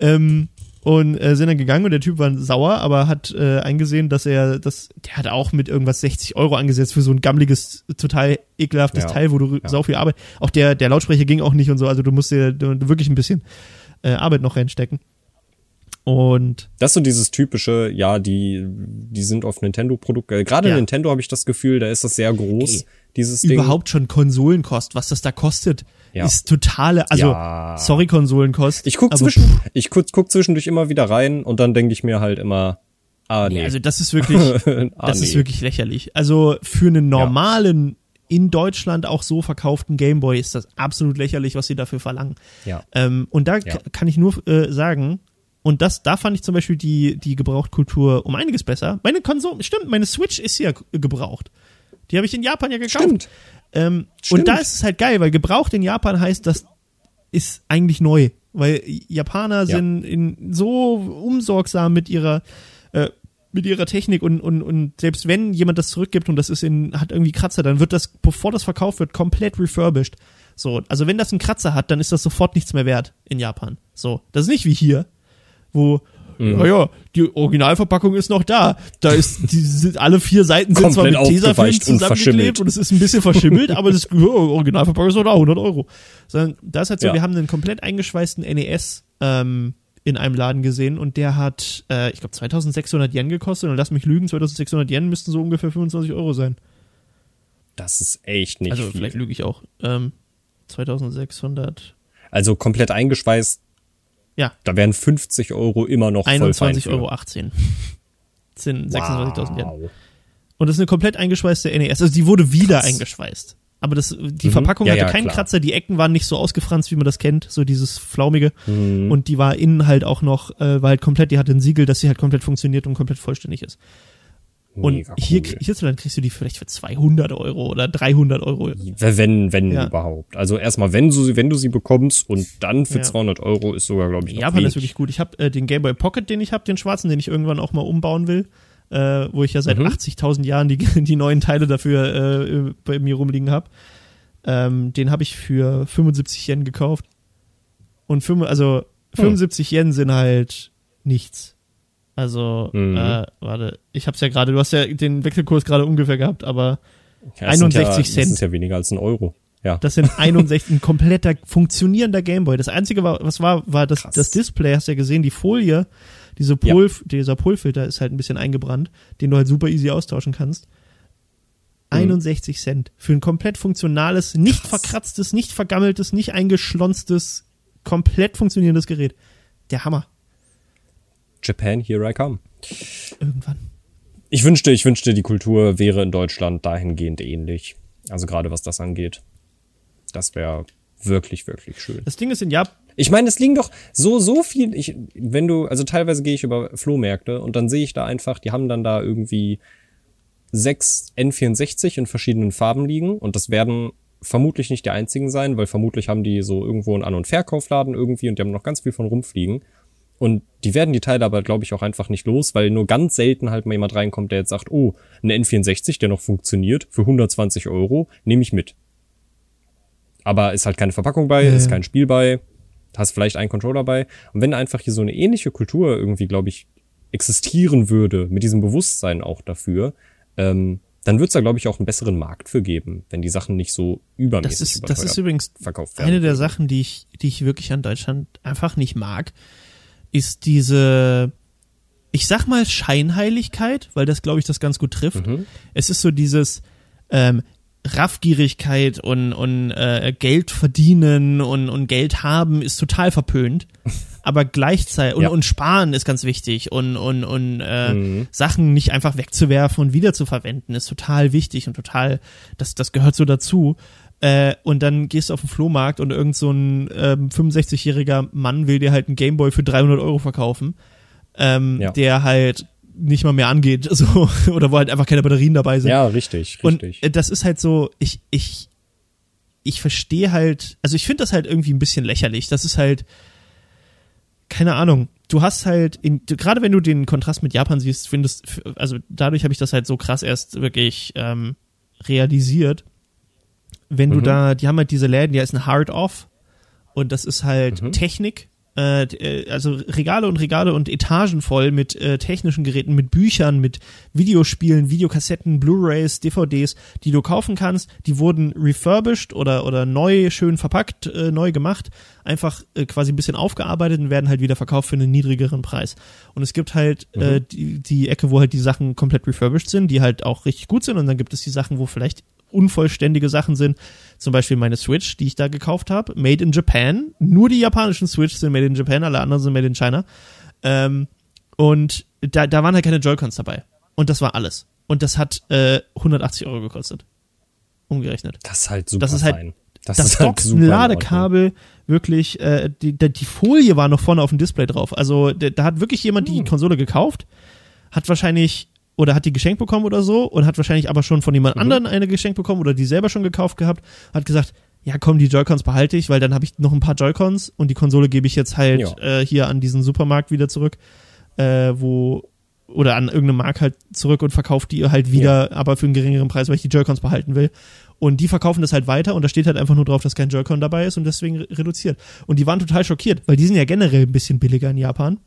ähm, und äh, sind dann gegangen und der Typ war sauer, aber hat äh, eingesehen, dass er, das, der hat auch mit irgendwas 60 Euro angesetzt für so ein gammeliges, total ekelhaftes Ja. Teil, wo du Ja. sau viel Arbeit, auch der, der Lautsprecher ging auch nicht und so, also du musst dir du- wirklich ein bisschen äh, Arbeit noch reinstecken. Und Das ist so dieses typische, ja, die, die sind auf Nintendo-Produkte. Gerade Ja. Nintendo habe ich das Gefühl, da ist das sehr groß, Ey, dieses Ding. überhaupt schon Konsolenkost, was das da kostet, Ja. ist totale, also Ja. sorry Konsolenkost. Ich guck zwischen, ich guck, guck zwischendurch immer wieder rein und dann denke ich mir halt immer, ah, nee. Nee, also das ist wirklich, ah, das nee. ist wirklich lächerlich. Also für einen normalen, in Deutschland auch so verkauften Gameboy ist das absolut lächerlich, was sie dafür verlangen. Ja. Ähm, und da Ja. ka- kann ich nur äh, sagen, und das, da fand ich zum Beispiel die, die Gebrauchtkultur um einiges besser. Meine Konsole, stimmt, meine Switch ist ja gebraucht. Die habe ich in Japan ja gekauft. Stimmt. Ähm. Und da ist es halt geil, weil gebraucht in Japan heißt, das ist eigentlich neu. Weil Japaner Ja. sind in, so umsorgsam mit ihrer, äh, mit ihrer Technik und, und, und selbst wenn jemand das zurückgibt und das ist in, hat irgendwie Kratzer, dann wird das, bevor das verkauft wird, komplett refurbished. So, also wenn das einen Kratzer hat, dann ist das sofort nichts mehr wert in Japan. So, das ist nicht wie hier, wo Mhm. naja, die Originalverpackung ist noch da. Da ist, die sind, alle vier Seiten sind zwar mit Tesafilm und zusammengeklebt verschimmelt. und es ist ein bisschen verschimmelt, aber das ja, Originalverpackung ist noch da, 100 Euro. Sondern da ist halt so, Ja. wir haben einen komplett eingeschweißten NES ähm, in einem Laden gesehen und der hat, äh, ich glaube, 2600 Yen gekostet und lass mich lügen, 2600 Yen müssten so ungefähr 25 Euro sein. Das ist echt nicht also viel. vielleicht lüge ich auch. Ähm, 2600, Also komplett eingeschweißt, ja, da wären 50 Euro immer noch voll 21,18 fein für. Euro. Sind 26.000 Yen. Wow. Und das ist eine komplett eingeschweißte NES. Also die wurde wieder eingeschweißt. Aber das, die Mhm. Verpackung Ja, hatte ja, keinen klar. Kratzer, die Ecken waren nicht so ausgefranst, wie man das kennt, so dieses flaumige. Mhm. Und die war innen halt auch noch, äh, war halt komplett, die hatte ein Siegel, dass sie halt komplett funktioniert und komplett vollständig ist. Und Mega hier, cool. hierzulande kriegst du die vielleicht für 200 Euro oder 300 Euro. Wenn, wenn Ja. überhaupt. Also erstmal, wenn du, sie- wenn du sie bekommst und dann für Ja. 200 Euro ist sogar, glaube ich, noch Japan wenig. ist wirklich gut. Ich habe äh, den Game Boy Pocket, den ich habe, den schwarzen, den ich irgendwann auch mal umbauen will, äh, wo ich ja seit Mhm. 80.000 Jahren die, die neuen Teile dafür äh, bei mir rumliegen habe. Ähm, den habe ich für 75 Yen gekauft. Und fünf, also Hm. 75 Yen sind halt nichts. Also, Mhm. äh, warte, ich hab's ja gerade, du hast ja den Wechselkurs gerade ungefähr gehabt, aber Ja, das sind 61 ja, Cent. Das ist ja weniger als ein Euro. Ja. das sind 61, ein kompletter funktionierender Gameboy. Das einzige, was war, war das, Krass. das Display, hast du ja gesehen, die Folie, diese Pol, dieser Polfilter ist halt ein bisschen eingebrannt, den du halt super easy austauschen kannst. Mhm. 61 Cent für ein komplett funktionales, nicht verkratztes, nicht vergammeltes, nicht eingeschlonstes komplett funktionierendes Gerät. Der Hammer. Japan, here I come. Irgendwann. Ich wünschte, ich wünschte, die Kultur wäre in Deutschland dahingehend ähnlich. Also gerade was das angeht. Das wäre wirklich, wirklich schön. Das Ding ist in Japan, Ich meine, es liegen doch so, so viel, ich, wenn du, also teilweise gehe ich über Flohmärkte und dann sehe ich da einfach, die haben dann da irgendwie sechs N64 in verschiedenen Farben liegen und das werden vermutlich nicht die einzigen sein, weil vermutlich haben die so irgendwo einen An- und Verkaufladen irgendwie und die haben noch ganz viel von rumfliegen. Und die werden die Teile aber, glaube ich, auch einfach nicht los, weil nur ganz selten halt mal jemand reinkommt, der jetzt sagt, oh, eine N64, der noch funktioniert, für 120 Euro, nehme ich mit. Aber ist halt keine Verpackung bei, Ja, ist kein Spiel bei, hast vielleicht einen Controller bei. Und wenn einfach hier so eine ähnliche Kultur irgendwie, glaube ich, existieren würde, mit diesem Bewusstsein auch dafür, ähm, dann wird's da, glaube ich, auch einen besseren Markt für geben, wenn die Sachen nicht so übermäßig das ist, das ist übrigens verkauft werden. eine der Sachen, die ich, die ich wirklich an Deutschland einfach nicht mag, ist diese, ich sag mal Scheinheiligkeit, weil das, glaube ich, das ganz gut trifft. Mhm. Es ist so dieses ähm, Raffgierigkeit und, und äh, Geld verdienen und, und Geld haben ist total verpönt. Aber gleichzeitig, und, Ja. und sparen ist ganz wichtig und, und, und äh, Mhm. Sachen nicht einfach wegzuwerfen und wiederzuverwenden ist total wichtig und total, das, das gehört so dazu. Äh, und dann gehst du auf den Flohmarkt und irgend so ein ähm, 65-jähriger Mann will dir halt einen Gameboy für 300 Euro verkaufen, ähm, Ja. der halt nicht mal mehr angeht, so, oder wo halt einfach keine Batterien dabei sind. Ja, richtig, Und richtig. äh, das ist halt so, ich, ich, ich verstehe halt, also ich finde das halt irgendwie ein bisschen lächerlich. Das ist halt, keine Ahnung, du hast halt, in, gerade wenn du den Kontrast mit Japan siehst, findest, also dadurch habe ich das halt so krass erst wirklich ähm, realisiert. Wenn du Mhm. da, die haben halt diese Läden, die heißen Hard Off und das ist halt Mhm. Technik, äh, äh, also Regale und Regale und Etagen voll mit äh, technischen Geräten, mit Büchern, mit Videospielen, Videokassetten, Blu-rays, DVDs, die du kaufen kannst. Die wurden refurbished oder oder neu schön verpackt, äh, neu gemacht, einfach äh, quasi ein bisschen aufgearbeitet und werden halt wieder verkauft für einen niedrigeren Preis. Und es gibt halt äh, die, die Ecke, wo halt die Sachen komplett refurbished sind, die halt auch richtig gut sind und dann gibt es die Sachen, wo vielleicht unvollständige Sachen sind, zum Beispiel meine Switch, die ich da gekauft habe, made in Japan. Nur die japanischen Switch sind made in Japan, alle anderen sind made in China. Ähm, und da, da waren halt keine Joy-Cons dabei. Und das war alles. Und das hat äh, 180 Euro gekostet. Umgerechnet. Das ist halt super das ist halt- fein. Das, Das ist halt super. Ladekabel, wirklich, äh, die, die die Folie war noch vorne auf dem Display drauf. Also da, da hat wirklich jemand die Hm. Konsole gekauft, hat wahrscheinlich oder hat die geschenkt bekommen oder so und hat wahrscheinlich aber schon von jemand Mhm. anderen eine geschenkt bekommen oder die selber schon gekauft gehabt, hat gesagt, ja komm, die Joy-Cons behalte ich, weil dann habe ich noch ein paar Joy-Cons und die Konsole gebe ich jetzt halt Ja. äh, hier an diesen Supermarkt wieder zurück, äh, wo oder an irgendeinem Markt halt zurück und verkauft die halt wieder, aber für einen geringeren Preis, weil ich die Joy-Cons behalten will. Und die verkaufen das halt weiter und da steht halt einfach nur drauf, dass kein Joy-Con dabei ist und deswegen re- reduziert. Und die waren total schockiert, weil die sind ja generell ein bisschen billiger in Japan.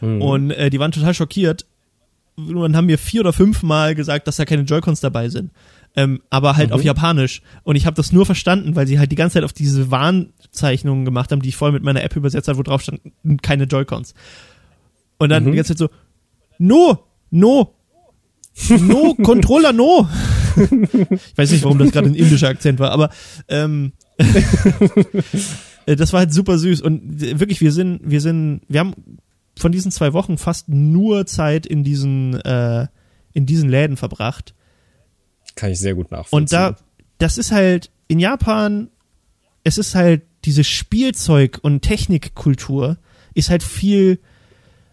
Mhm. Und äh, die waren total schockiert und haben mir vier oder fünf Mal gesagt, dass da keine Joy-Cons dabei sind. Ähm, aber halt Mhm. auf Japanisch. Und ich habe das nur verstanden, weil sie halt die ganze Zeit auf diese Warnzeichnungen gemacht haben, die ich vorher mit meiner App übersetzt habe, wo drauf stand, keine Joy-Cons. Und dann Mhm. die ganze Zeit so, no, no, no, Controller, no. ich weiß nicht, warum das gerade ein indischer Akzent war, aber ähm, äh, das war halt super süß. Und wirklich, wir sind, wir sind, wir haben von diesen zwei Wochen fast nur Zeit in diesen, äh, in diesen Läden verbracht. Kann ich sehr gut nachvollziehen. Und da, das ist halt in Japan, es ist halt diese Spielzeug- und Technikkultur ist halt viel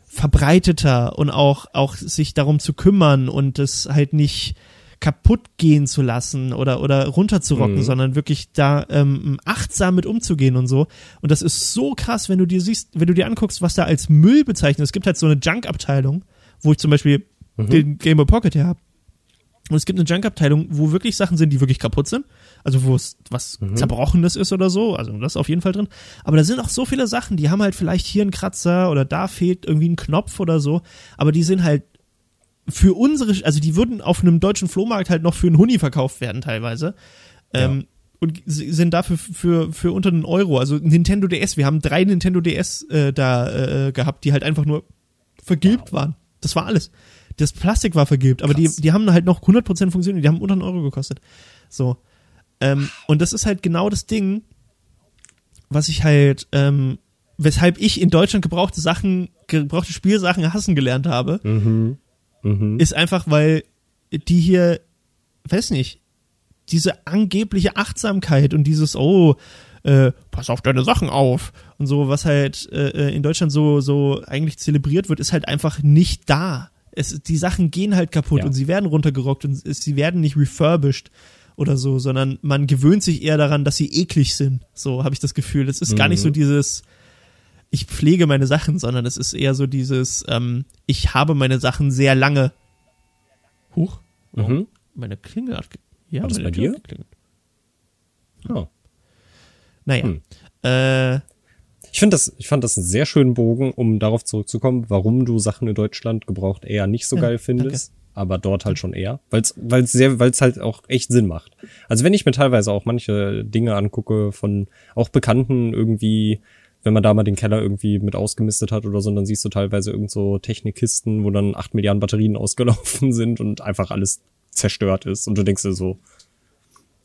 verbreiteter und auch, auch sich darum zu kümmern und es halt nicht kaputt gehen zu lassen oder, oder runterzurocken, Mhm. sondern wirklich da ähm, achtsam mit umzugehen und so. Und das ist so krass, wenn du dir siehst, wenn du dir anguckst, was da als Müll bezeichnet. Es gibt halt so eine Junk-Abteilung, wo ich zum Beispiel Mhm. den Game Boy Pocket her habe. Und es gibt eine Junk-Abteilung, wo wirklich Sachen sind, die wirklich kaputt sind. Also wo es was Mhm. Zerbrochenes ist oder so. Also das ist auf jeden Fall drin. Aber da sind auch so viele Sachen, die haben halt vielleicht hier einen Kratzer oder da fehlt irgendwie ein Knopf oder so. Aber die sind halt für unsere, also die würden auf einem deutschen Flohmarkt halt noch für einen Huni verkauft werden teilweise. Ähm, und sie sind dafür für, für unter einen Euro. Also Nintendo DS, wir haben drei Nintendo DS äh, da äh, gehabt, die halt einfach nur vergilbt waren. Das war alles. Das Plastik war vergilbt, aber die, die haben halt noch 100% funktioniert, die haben unter einen Euro gekostet. So. Ähm, und das ist halt genau das Ding, was ich halt, ähm, weshalb ich in Deutschland gebrauchte Sachen, gebrauchte Spielsachen hassen gelernt habe, Mhm. Mhm. ist einfach, weil die hier, weiß nicht, diese angebliche Achtsamkeit und dieses, oh, äh, pass auf deine Sachen auf und so, was halt äh, in Deutschland so, so eigentlich zelebriert wird, ist halt einfach nicht da. Es, die Sachen gehen halt kaputt Ja. und sie werden runtergerockt und es, sie werden nicht refurbished oder so, sondern man gewöhnt sich eher daran, dass sie eklig sind. So habe ich das Gefühl. Es ist gar nicht so Mhm. dieses, ich pflege meine Sachen, sondern es ist eher so dieses, ähm, ich habe meine Sachen sehr lange. Huch, Mhm. meine Klingel hat. Ja, War das meine bei Tür dir? geklingelt. Ja. Naja. Hm. Äh, Ich finde das, ich fand das einen sehr schönen Bogen, um darauf zurückzukommen, warum du Sachen in Deutschland gebraucht eher nicht so Ja, geil findest, aber dort halt schon eher, weil es weil es sehr weil es halt auch echt Sinn macht. Also wenn ich mir teilweise auch manche Dinge angucke von auch Bekannten irgendwie, wenn man da mal den Keller irgendwie mit ausgemistet hat oder so, dann siehst du teilweise irgend so Technikkisten, wo dann acht Milliarden Batterien ausgelaufen sind und einfach alles zerstört ist und du denkst dir so,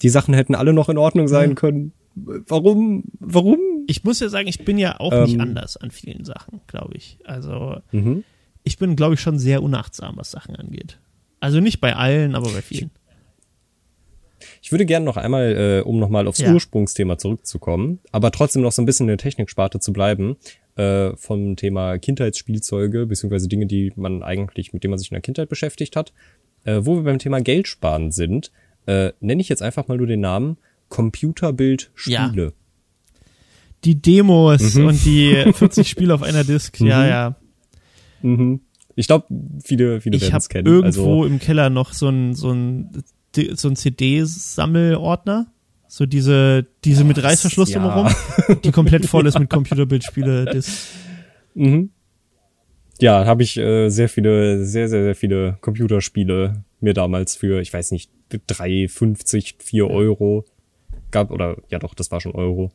die Sachen hätten alle noch in Ordnung sein Ja. können. Warum? Warum? ich muss ja sagen, ich bin ja auch nicht Ähm. anders an vielen Sachen, glaube ich. Also, Mhm. ich bin, glaube ich, schon sehr unachtsam, was Sachen angeht. Also nicht bei allen, aber bei vielen. Ich würde gerne noch einmal, äh, um nochmal aufs Ja. Ursprungsthema zurückzukommen, aber trotzdem noch so ein bisschen in der Techniksparte zu bleiben, äh, vom Thema Kindheitsspielzeuge, beziehungsweise Dinge, die man eigentlich, mit denen man sich in der Kindheit beschäftigt hat. Äh, wo wir beim Thema Geld sparen sind, äh, nenne ich jetzt einfach mal nur den Namen Computerbildspiele. Die Demos Mhm. und die 40 Spiele auf einer Disk, ja, Mhm. ja. Mhm. Ich glaube, viele, viele Ich werden es kennen. irgendwo Also, im Keller noch so ein, so ein, so ein CD-Sammelordner. So diese, diese mit Reißverschluss ja. drumherum, die komplett voll ist mit Computerbildspiele. Mhm. Ja, habe ich äh, sehr viele, sehr, sehr, sehr viele Computerspiele mir damals für, ich weiß nicht, 3,50, 4 Euro gab, oder ja doch, das war schon Euro.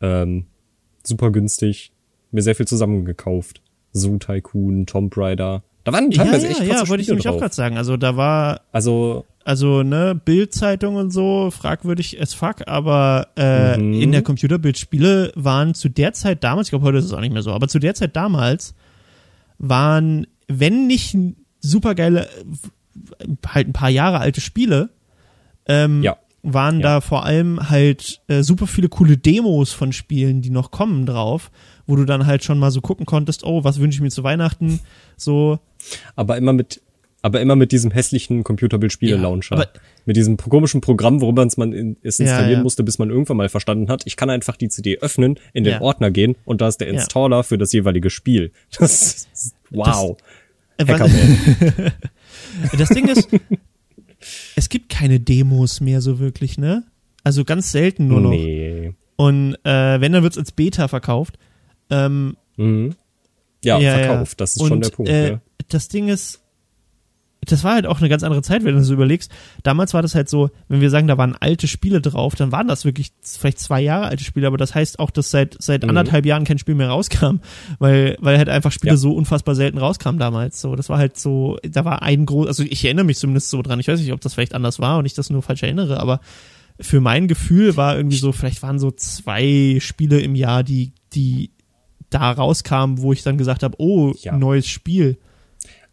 Ähm, super günstig, mir sehr viel zusammengekauft. Zoo Tycoon, Tomb Raider. Da waren ja, teilweise ja, echt ja, krasse wollte ich Spiele nämlich auch gerade sagen. Also da war, Also, also ne, Bildzeitung und so, fragwürdig as fuck, aber äh, Mhm. in der Computerbildspiele waren zu der Zeit damals, ich glaube heute ist es auch nicht mehr so, aber zu der Zeit damals waren, wenn nicht supergeile, äh, halt ein paar Jahre alte Spiele, ähm, Ja. waren Ja. da vor allem halt äh, super viele coole Demos von Spielen, die noch kommen drauf, wo du dann halt schon mal so gucken konntest, oh, was wünsche ich mir zu Weihnachten, so, aber immer mit, aber immer mit diesem hässlichen Computerbild-Spiele-Launcher. Ja, mit diesem komischen Programm, worüber es man in, es Ja, installieren ja. musste, bis man irgendwann mal verstanden hat, ich kann einfach die CD öffnen, in den Ja. Ordner gehen und da ist der Ja. Installer für das jeweilige Spiel. Das ist, wow. Äh, was- Hackerman. Das Ding ist, es gibt keine Demos mehr so wirklich, ne? Also ganz selten nur noch. Nee. Und äh, wenn, dann wird's als Beta verkauft. Ähm, Mhm. Ja, verkauft, das ist schon Und, der Punkt. Äh, ne? Das Ding ist, das war halt auch eine ganz andere Zeit, wenn du so überlegst. Damals war das halt so, wenn wir sagen, da waren alte Spiele drauf, dann waren das wirklich vielleicht zwei Jahre alte Spiele, aber das heißt auch, dass seit seit Mhm. anderthalb Jahren kein Spiel mehr rauskam, weil weil halt einfach Spiele Ja. so unfassbar selten rauskamen damals. So, das war halt so, da war ein groß, also ich erinnere mich zumindest so dran. Ich weiß nicht, ob das vielleicht anders war und ich das nur falsch erinnere, aber für mein Gefühl war irgendwie so, vielleicht waren so zwei Spiele im Jahr, die die da rauskamen, wo ich dann gesagt habe, oh, Ja. neues Spiel.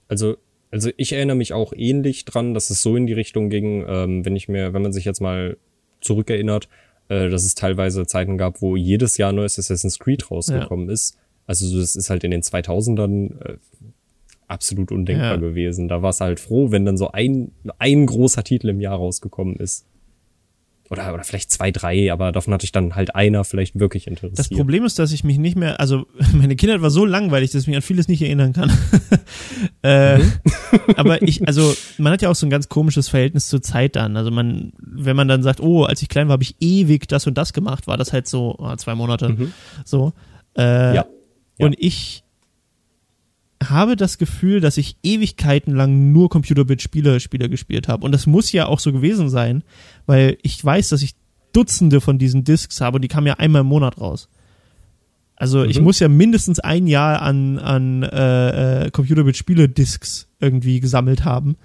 Also, also ich erinnere mich auch ähnlich dran, dass es so in die Richtung ging, ähm, wenn ich mir, wenn man sich jetzt mal zurückerinnert, äh, dass es teilweise Zeiten gab, wo jedes Jahr neues Assassin's Creed rausgekommen ist. Also das ist halt in den 2000ern äh, absolut undenkbar Ja. gewesen. Da war es halt froh, wenn dann so ein, ein großer Titel im Jahr rausgekommen ist. Oder, oder vielleicht zwei, drei, aber davon hatte ich dann halt einer vielleicht wirklich interessiert. Das Problem ist, dass ich mich nicht mehr, also meine Kindheit war so langweilig, dass ich mich an vieles nicht erinnern kann. äh, aber ich, also man hat ja auch so ein ganz komisches Verhältnis zur Zeit dann. Also man, wenn man dann sagt, oh, als ich klein war, habe ich ewig das und das gemacht, war das halt so oh, zwei Monate. Mhm. So. Äh, Ja. Ja. Und ich habe das Gefühl, dass ich Ewigkeiten lang nur Computerbit-Spiele Spiele gespielt habe. Und das muss ja auch so gewesen sein, weil ich weiß, dass ich Dutzende von diesen Discs habe und die kamen ja einmal im Monat raus. Also ich Mhm. muss ja mindestens ein Jahr an, an äh, äh, Computerbit-Spiele-Discs irgendwie gesammelt haben,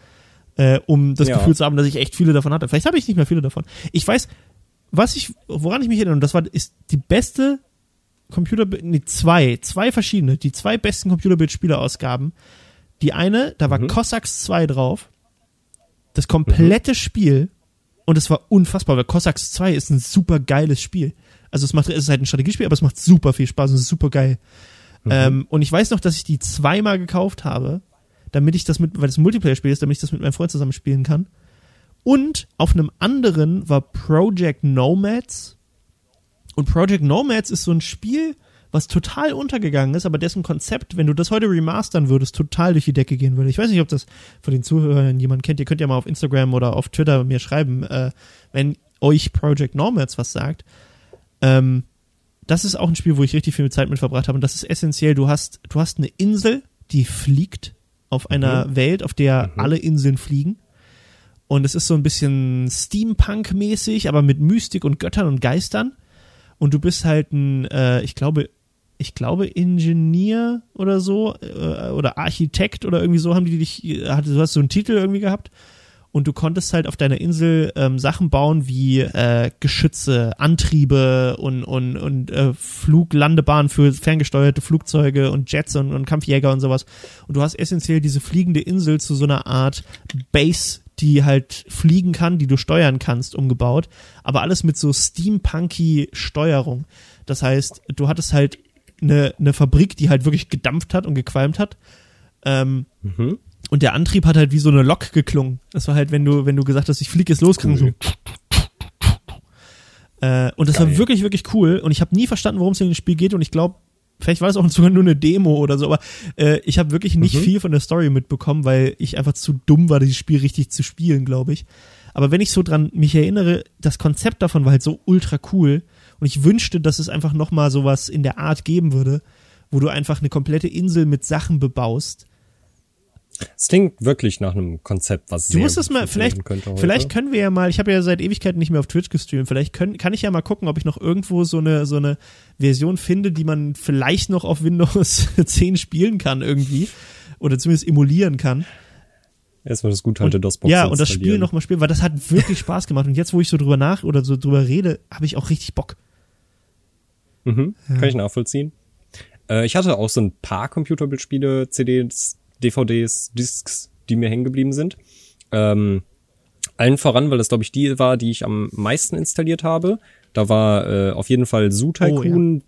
äh, um das Ja. Gefühl zu haben, dass ich echt viele davon hatte. Vielleicht habe ich nicht mehr viele davon. Ich weiß, was ich, woran ich mich erinnere, und das war, ist die beste Computer, nee, zwei, zwei verschiedene, die zwei besten Computerbild-Spielerausgaben. Die eine, da war Mhm. Cossacks 2 drauf. Das komplette Spiel. Und es war unfassbar, weil Cossacks 2 ist ein super geiles Spiel. Also es macht, es ist halt ein Strategiespiel, aber es macht super viel Spaß und es ist super geil. Ähm, und ich weiß noch, dass ich die zweimal gekauft habe, damit ich das mit, weil es ein Multiplayer-Spiel ist, damit ich das mit meinem Freund zusammen spielen kann. Und auf einem anderen war Project Nomads. Und Project Nomads ist so ein Spiel, was total untergegangen ist, aber dessen Konzept, wenn du das heute remastern würdest, total durch die Decke gehen würde. Ich weiß nicht, ob das von den Zuhörern jemand kennt. Ihr könnt ja mal auf Instagram oder auf Twitter mir schreiben, äh, wenn euch Project Nomads was sagt. Ähm, das ist auch ein Spiel, wo ich richtig viel Zeit mit verbracht habe. Und das ist essentiell. Du hast, du hast eine Insel, die fliegt auf einer Welt, auf der alle Inseln fliegen. Und es ist so ein bisschen Steampunk-mäßig, aber mit Mystik und Göttern und Geistern. Und du bist halt ein, äh, ich glaube, ich glaube Ingenieur oder so äh, oder Architekt oder irgendwie so haben die dich, äh, hatte- du hast so einen Titel irgendwie gehabt und du konntest halt auf deiner Insel ähm, Sachen bauen wie äh, Geschütze, Antriebe und und und äh, Fluglandebahnen für ferngesteuerte Flugzeuge und Jets und, und Kampfjäger und sowas. Und du hast essentiell diese fliegende Insel zu so einer Art Base, die halt fliegen kann, die du steuern kannst, umgebaut. Aber alles mit so steampunky Steuerung. Das heißt, du hattest halt eine, eine Fabrik, die halt wirklich gedampft hat und gequalmt hat. Ähm, Mhm. und der Antrieb hat halt wie so eine Lok geklungen. Das war halt, wenn du, wenn du gesagt hast, ich fliege jetzt los, klang so. Äh, und das war Geil. wirklich, wirklich cool. Und ich habe nie verstanden, worum es in dem Spiel geht. Und ich glaube, vielleicht war es auch sogar nur eine Demo oder so. Aber äh, ich habe wirklich nicht Mhm. viel von der Story mitbekommen, weil ich einfach zu dumm war, dieses Spiel richtig zu spielen, glaube ich. Aber wenn ich so dran mich erinnere, das Konzept davon war halt so ultra cool. Und ich wünschte, dass es einfach noch mal sowas in der Art geben würde, wo du einfach eine komplette Insel mit Sachen bebaust. Es klingt wirklich nach einem Konzept, was Du musst es mal, vielleicht, könnte vielleicht können wir ja mal, ich habe ja seit Ewigkeiten nicht mehr auf Twitch gestreamt, vielleicht können, kann ich ja mal gucken, ob ich noch irgendwo so eine, so eine Version finde, die man vielleicht noch auf Windows 10 spielen kann irgendwie. Oder zumindest emulieren kann. Erstmal das gut alte DOS-Box ja, und das Spiel installieren. noch mal spielen, weil das hat wirklich Spaß gemacht. Und jetzt, wo ich so drüber nach oder so drüber rede, habe ich auch richtig Bock. Mhm, Kann ich nachvollziehen. Äh, ich hatte auch so ein paar Computerbildspiele, CDs, DVDs, Discs, die mir hängen geblieben sind. Ähm, allen voran, weil das glaube ich die war, die ich am meisten installiert habe. Da war äh, auf jeden Fall Zoo Tycoon.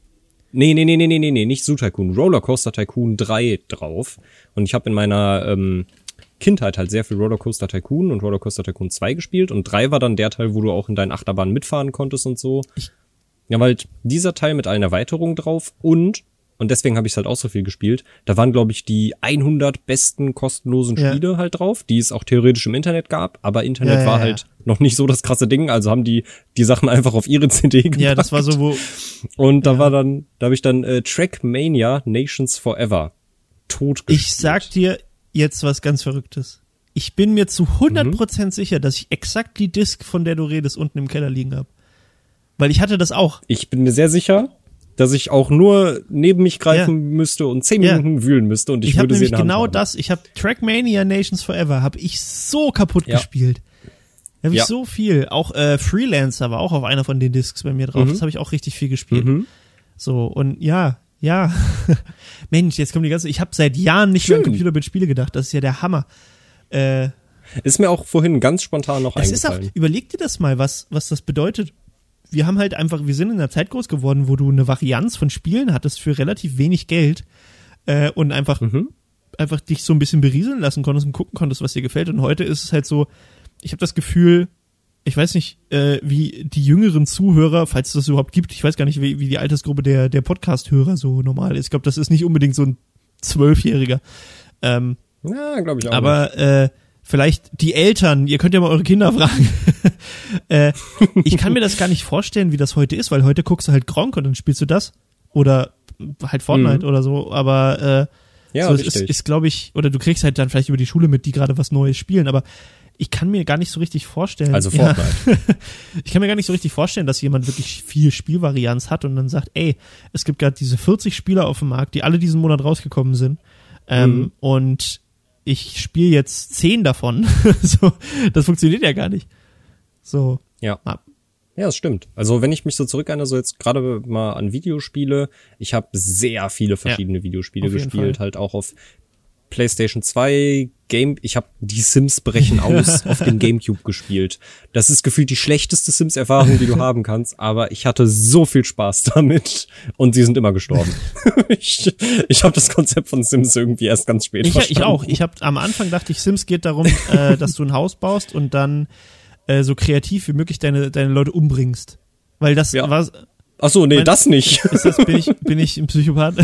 Nee, nee, nee, nee, nee, nee, nee, nicht Zoo Tycoon, Rollercoaster Tycoon 3 drauf. Und ich habe in meiner ähm, Kindheit halt sehr viel Rollercoaster Tycoon und Rollercoaster Tycoon 2 gespielt. Und 3 war dann der Teil, wo du auch in deinen Achterbahnen mitfahren konntest und so. Ja, weil dieser Teil mit allen Erweiterungen drauf und, und deswegen habe ich halt auch so viel gespielt, da waren, glaube ich, die 100 besten kostenlosen Ja. Spiele halt drauf, die es auch theoretisch im Internet gab, aber Internet Ja, ja, war ja. halt noch nicht so das krasse Ding, also haben die die Sachen einfach auf ihre CD gepackt. Ja, das war so, wo, Und da ja. war dann, da habe ich dann äh, Trackmania Nations Forever tot ich sag dir jetzt was ganz Verrücktes. Ich bin mir zu 100% sicher, dass ich exakt die Disc, von der du redest, unten im Keller liegen habe. Weil ich hatte das auch. Ich bin mir sehr sicher, dass ich auch nur neben mich greifen müsste und zehn Ja. Minuten wühlen müsste und ich, Ich, habe würde sie in nämlich der Hand genau haben. das, ich habe Trackmania Nations Forever, habe ich so kaputt Ja. gespielt. Da habe ich Ja. so viel. Auch äh, Freelancer war auch auf einer von den Discs bei mir drauf. Das habe ich auch richtig viel gespielt. Mhm. So, und ja, ja. Mensch, jetzt kommt die ganze. Ich habe seit Jahren nicht mehr an Schön. Computerbild-Spiele gedacht. Das ist ja der Hammer. Äh, Ist mir auch vorhin ganz spontan noch das ist auch, eingefallen. überleg dir das mal, was, was das bedeutet. Wir haben halt einfach, wir sind in einer Zeit groß geworden, wo du eine Varianz von Spielen hattest für relativ wenig Geld äh, und einfach, Mhm. einfach dich so ein bisschen berieseln lassen konntest und gucken konntest, was dir gefällt. Und heute ist es halt so, ich habe das Gefühl, ich weiß nicht, äh, wie die jüngeren Zuhörer, falls es das überhaupt gibt, ich weiß gar nicht, wie, wie die Altersgruppe der, der Podcast-Hörer so normal ist. Ich glaube, das ist nicht unbedingt so ein Zwölfjähriger. Ähm, Ja, glaube ich auch. nicht. aber äh, vielleicht die Eltern, ihr könnt ja mal eure Kinder fragen. äh, ich kann mir das gar nicht vorstellen, wie das heute ist, weil heute guckst du halt Gronk und dann spielst du das. Oder halt Fortnite oder so, aber äh, ja, so, es richtig. ist, ist glaube ich, oder du kriegst halt dann vielleicht über die Schule mit, die gerade was Neues spielen, aber ich kann mir gar nicht so richtig vorstellen. also Ja, Fortnite. ich kann mir gar nicht so richtig vorstellen, dass jemand wirklich viel Spielvarianz hat und dann sagt, ey, es gibt gerade diese 40 Spieler auf dem Markt, die alle diesen Monat rausgekommen sind. Ähm, Mhm. Und ich spiele jetzt 10 davon. so, das funktioniert ja gar nicht. So, Ja. Ja, das stimmt. Also wenn ich mich so zurückerinnere, so jetzt gerade mal an Videospiele, ich habe sehr viele verschiedene Videospiele auf jeden gespielt, Fall. halt auch auf PlayStation 2, Game, ich habe die Sims brechen aus auf dem GameCube gespielt. Das ist gefühlt die schlechteste Sims-Erfahrung, die du haben kannst, aber ich hatte so viel Spaß damit und sie sind immer gestorben. ich ich habe das Konzept von Sims irgendwie erst ganz spät Ich, verstanden. ich auch. Ich habe am Anfang dachte ich, Sims geht darum, äh, dass du ein Haus baust und dann äh, so kreativ wie möglich deine deine Leute umbringst. Weil das Ja. war Ach so, nee, Mein- das nicht. ist das bin ich bin ich ein Psychopath?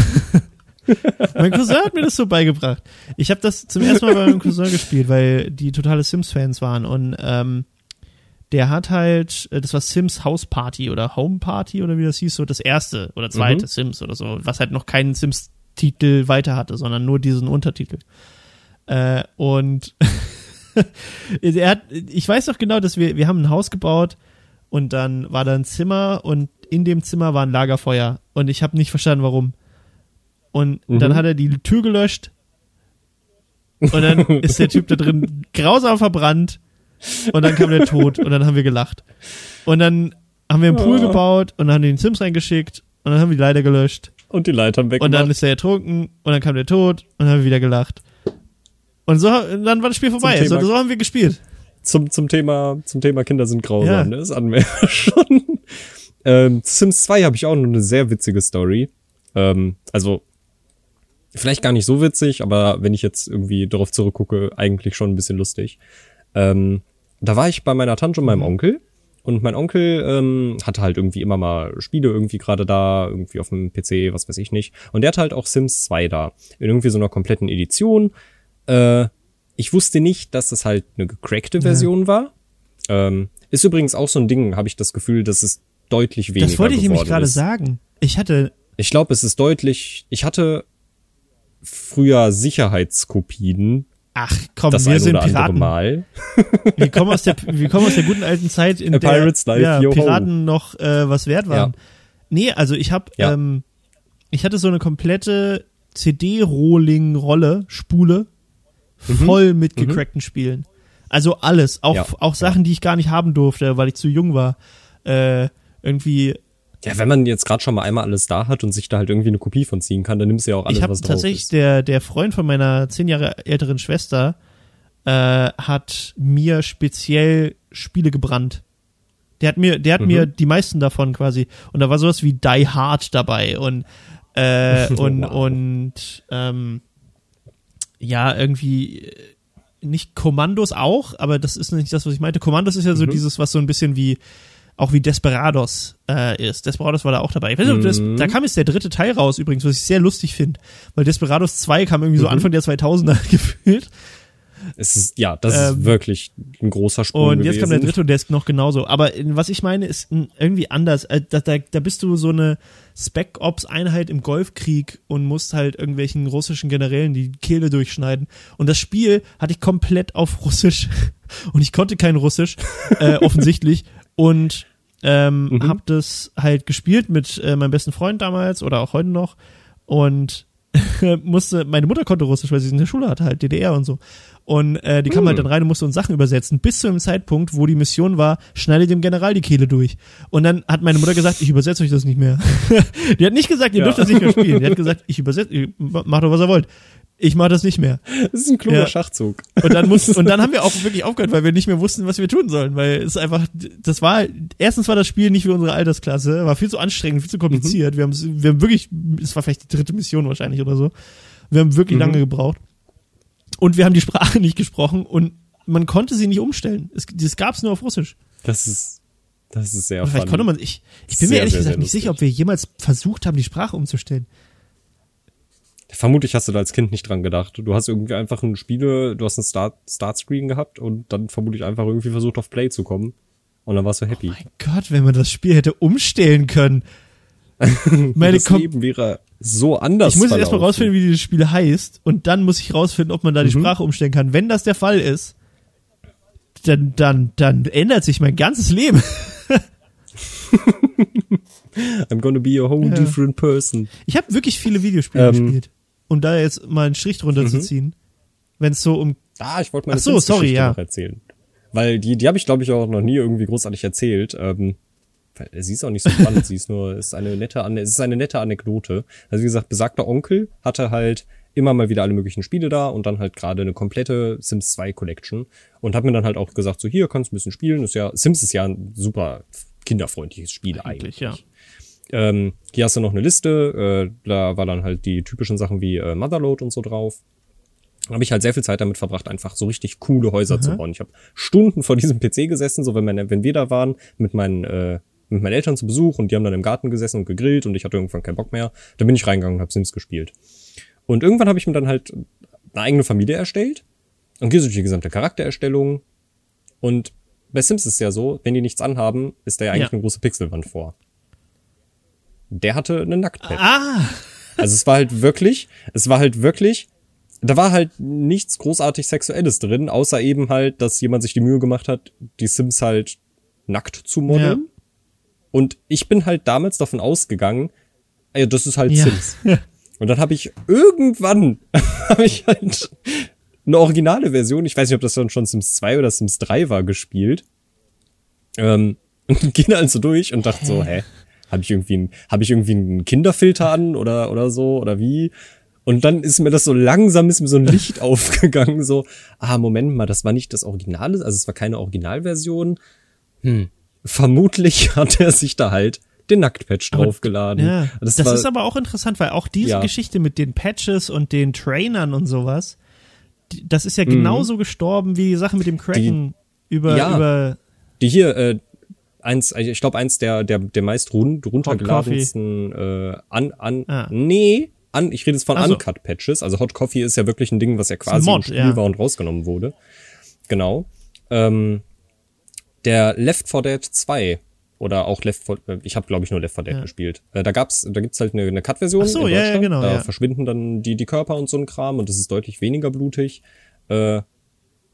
Mein Cousin hat mir das so beigebracht. Ich habe das zum ersten Mal bei meinem Cousin gespielt, weil die totale Sims-Fans waren und ähm, der hat halt, äh, das war Sims House Party oder Home Party oder wie das hieß, so das erste oder zweite Mhm. Sims oder so, was halt noch keinen Sims-Titel weiter hatte, sondern nur diesen Untertitel. Äh, und er hat, ich weiß noch genau, dass wir, wir haben ein Haus gebaut und dann war da ein Zimmer und in dem Zimmer war ein Lagerfeuer und ich habe nicht verstanden, warum. Und Mhm. dann hat er die Tür gelöscht und dann ist der Typ da drin grausam verbrannt und dann kam der Tod und dann haben wir gelacht. Und dann haben wir einen Pool Oh. gebaut und dann haben wir den Sims reingeschickt und dann haben wir die Leiter gelöscht Und die Leitern weg. und dann ist er ertrunken und dann kam der Tod und dann haben wir wieder gelacht. Und so und dann war das Spiel vorbei. So, so haben wir gespielt. zum, zum Thema, zum Thema Kinder sind grausam, Ja. ne? Das hatten wir ja schon. Ähm, Sims 2 habe ich auch noch eine sehr witzige Story. Ähm, also, vielleicht gar nicht so witzig, aber wenn ich jetzt irgendwie darauf zurückgucke, eigentlich schon ein bisschen lustig. Ähm, da war ich bei meiner Tante und meinem Onkel. Und mein Onkel ähm, hatte halt irgendwie immer mal Spiele irgendwie gerade da, irgendwie auf dem PC, was weiß ich nicht. Und der hatte halt auch Sims 2 da. In irgendwie so einer kompletten Edition. Äh, ich wusste nicht, dass es halt eine gecrackte Version war. Ähm, ist übrigens auch so ein Ding, habe ich das Gefühl, dass es deutlich weniger Das wollte ich nämlich gerade ist. sagen. Ich hatte Ich glaube, es ist deutlich. Ich hatte früher Sicherheitskopien Ach komm, das wir ein sind oder Piraten. Mal. Wir kommen aus der wir kommen aus der guten alten Zeit, in A der Life, ja. Piraten noch äh, was wert waren. Nee, also ich habe Ja. ähm, ich hatte so eine komplette CD-Rolling-Rolle, Spule, voll mit gecrackten Spielen. Also alles, auch Mhm. Ja. auch Sachen, die ich gar nicht haben durfte, weil ich zu jung war. Äh, irgendwie Ja, wenn man jetzt gerade schon mal einmal alles da hat und sich da halt irgendwie eine Kopie von ziehen kann, dann nimmst du ja auch alles, ich habe was drauf tatsächlich ist. der der Freund von meiner zehn Jahre älteren Schwester äh, hat mir speziell Spiele gebrannt. Der hat mir der hat Mhm. mir die meisten davon quasi und da war sowas wie Die Hard dabei und äh, und Wow. und ähm, ja irgendwie äh, nicht Kommandos auch, aber das ist nicht das, was ich meinte. Kommandos ist ja so Mhm. dieses, was so ein bisschen wie auch wie Desperados äh, ist. Desperados war da auch dabei. Ich weiß nicht, ob das, Mhm. da kam jetzt der dritte Teil raus übrigens, was ich sehr lustig finde, weil Desperados 2 kam irgendwie so Mhm. Anfang der 2000er gefühlt Es ist, ja, das Ähm, ist wirklich ein großer Sprung und gewesen. jetzt kam der dritte und der ist noch genauso. Aber was ich meine, ist irgendwie anders. Äh, Da, da, da bist du so eine Spec-Ops-Einheit im Golfkrieg und musst halt irgendwelchen russischen Generälen die Kehle durchschneiden. Und das Spiel hatte ich komplett auf Russisch und ich konnte kein Russisch, äh, offensichtlich. Und ähm, Mhm. hab das halt gespielt mit äh, meinem besten Freund damals oder auch heute noch. Und musste, meine Mutter konnte Russisch, weil sie in der Schule hatte, halt DDR und so. Und äh, die kam halt dann rein und musste uns Sachen übersetzen, bis zu dem Zeitpunkt, wo die Mission war, schneide dem General die Kehle durch. Und dann hat meine Mutter gesagt, ich übersetze euch das nicht mehr. die hat nicht gesagt, ihr Ja. dürft das nicht mehr spielen. Die hat gesagt, ich übersetze, macht doch, was ihr wollt. Ich mach das nicht mehr. Das ist ein kluger Ja. Schachzug. Und dann mussten, und dann haben wir auch wirklich aufgehört, weil wir nicht mehr wussten, was wir tun sollen, weil es einfach, das war, erstens war das Spiel nicht für unsere Altersklasse, war viel zu anstrengend, viel zu kompliziert. Wir haben, wir haben wirklich, es war vielleicht die dritte Mission wahrscheinlich oder so. Wir haben wirklich Mhm. lange gebraucht. Und wir haben die Sprache nicht gesprochen und man konnte sie nicht umstellen. Es, das gab's nur auf Russisch. Das ist, das ist sehr vielleicht konnte man, ich, ich bin mir Sehr, ehrlich sehr, gesagt sehr nicht sicher, ob wir jemals versucht haben, die Sprache umzustellen. Vermutlich hast du da als Kind nicht dran gedacht. Du hast irgendwie einfach ein Spiele, du hast einen Start, Startscreen gehabt und dann vermutlich einfach irgendwie versucht auf Play zu kommen. Und dann warst du happy. Mein Gott, wenn man das Spiel hätte umstellen können. Meine das Kom Leben wäre so anders. Ich muss jetzt erstmal rausfinden, wie dieses Spiel heißt und dann muss ich rausfinden, ob man da die Mhm. Sprache umstellen kann. Wenn das der Fall ist, dann, dann, dann ändert sich mein ganzes Leben. I'm gonna be a whole Ja. different person. Ich habe wirklich viele Videospiele Ähm. gespielt. Um da jetzt mal einen Strich drunter zu Mhm. ziehen. Wenn es so um. Ah, ich wollte Ach so, sorry, ja. noch erzählen. Weil die, die habe ich, glaube ich, auch noch nie irgendwie großartig erzählt. Ähm, sie ist auch nicht so spannend, sie ist nur, ist eine nette, es ist eine nette Anekdote. Also wie gesagt, besagter Onkel hatte halt immer mal wieder alle möglichen Spiele da und dann halt gerade eine komplette Sims 2 Collection und hat mir dann halt auch gesagt, so hier kannst du ein bisschen spielen, ist ja, Sims ist ja ein super kinderfreundliches Spiel Eigentlich, eigentlich. ja. Ähm, hier hast du noch eine Liste, äh, da war dann halt die typischen Sachen wie äh, Motherload und so drauf. Habe ich halt sehr viel Zeit damit verbracht, einfach so richtig coole Häuser zu bauen. Ich habe Stunden vor diesem PC gesessen, so wenn, meine, wenn wir da waren, mit meinen, äh, mit meinen Eltern zu Besuch und die haben dann im Garten gesessen und gegrillt und ich hatte irgendwann keinen Bock mehr. Da bin ich reingegangen und habe Sims gespielt. Und irgendwann habe ich mir dann halt eine eigene Familie erstellt und gehe durch die gesamte Charaktererstellung. Und bei Sims ist es ja so, wenn die nichts anhaben, ist da ja eigentlich Ja. eine große Pixelwand vor. Der hatte eine Nacktpad. Ah, Also es war halt wirklich, es war halt wirklich, da war halt nichts großartig Sexuelles drin, außer eben halt, dass jemand sich die Mühe gemacht hat, die Sims halt nackt zu modeln. Und ich bin halt damals davon ausgegangen, ey, das ist halt Ja. Sims. Und dann habe ich irgendwann habe ich halt eine originale Version, ich weiß nicht, ob das dann schon Sims 2 oder Sims 3 war, gespielt. Ähm, und ging dann so durch und dachte so, hä, habe ich irgendwie ein, habe ich irgendwie einen Kinderfilter an oder oder so oder wie? Und dann ist mir das so langsam ist mir so ein Licht aufgegangen, so, ah, Moment mal, das war nicht das Originale, also es war keine Originalversion. Hm. Vermutlich hat er sich da halt den Nacktpatch draufgeladen. ja. Das, war, ist aber auch interessant, weil auch diese Ja. Geschichte mit den Patches und den Trainern und sowas, die, das ist ja Mhm. genauso gestorben wie die Sache mit dem Kraken über, Ja. über Die hier, äh, eins, ich glaube, eins der, der, der meist run runtergeladensten äh, an, an, Ah. nee, an, ich rede jetzt von Ach so. Uncut-Patches. Also Hot Coffee ist ja wirklich ein Ding, was ja quasi Mod, im Spiel ja. war und rausgenommen wurde. Genau. Ähm, der Left 4 Dead 2 oder auch Left 4, äh, ich habe glaube ich nur Left 4 Dead Ja. gespielt. Äh, da gab's, da gibt's halt eine, eine Cut-Version Ach so, in ja, ja, Deutschland. genau, Da ja. verschwinden dann die, die Körper und so ein Kram und das ist deutlich weniger blutig. Äh,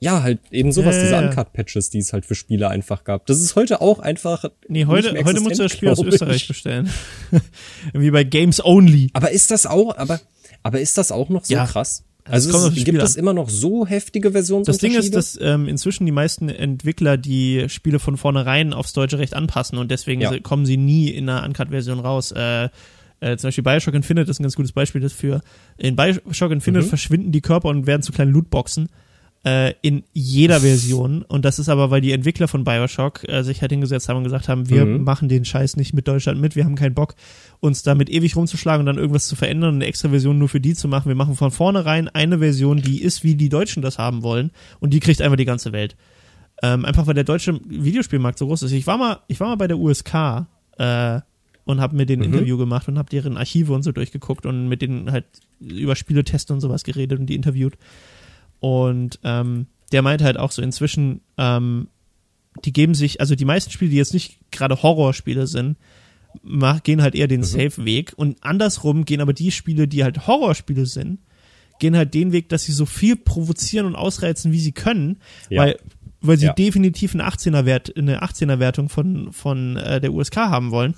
ja, halt eben sowas, Ja, diese. Uncut-Patches, die es halt für Spiele einfach gab. Das ist heute auch einfach. Nee, heute, nicht mehr heute musst du das Spiel aus Österreich ich. bestellen. Wie bei Games Only. Aber ist das auch, aber, aber ist das auch noch so Ja. krass? Also es Also es, gibt Spiel es an. immer noch so heftige Das Ding Versionsunterschiede? ist, dass ähm, inzwischen die meisten Entwickler die Spiele von vornherein aufs deutsche Recht anpassen und deswegen Ja. kommen sie nie in einer Uncut-Version raus. Äh, äh, zum Beispiel Bioshock Infinite ist ein ganz gutes Beispiel dafür. In Bioshock Infinite Mhm. verschwinden die Körper und werden zu kleinen Lootboxen äh, in jeder Version. Und das ist aber, weil die Entwickler von Bioshock äh, sich halt hingesetzt haben und gesagt haben, wir Mhm. machen den Scheiß nicht mit Deutschland mit, wir haben keinen Bock, uns damit ewig rumzuschlagen und dann irgendwas zu verändern und eine extra Version nur für die zu machen. Wir machen von vornherein eine Version, die ist, wie die Deutschen das haben wollen und die kriegt einfach die ganze Welt. Ähm, einfach weil der deutsche Videospielmarkt so groß ist. Ich war mal, ich war mal bei der USK äh, und habe mir den Mhm. Interview gemacht und habe deren Archive und so durchgeguckt und mit denen halt über Spieletesten und sowas geredet und die interviewt. Und ähm, der meinte halt auch so inzwischen, ähm, die geben sich, also die meisten Spiele, die jetzt nicht gerade Horrorspiele sind, mach, gehen halt eher den Safe-Weg. Und andersrum gehen aber die Spiele, die halt Horrorspiele sind, gehen halt den Weg, dass sie so viel provozieren und ausreizen, wie sie können, Ja. weil, weil sie Ja. definitiv eine 18er-Wert, eine 18er-Wertung von, von äh, der USK haben wollen.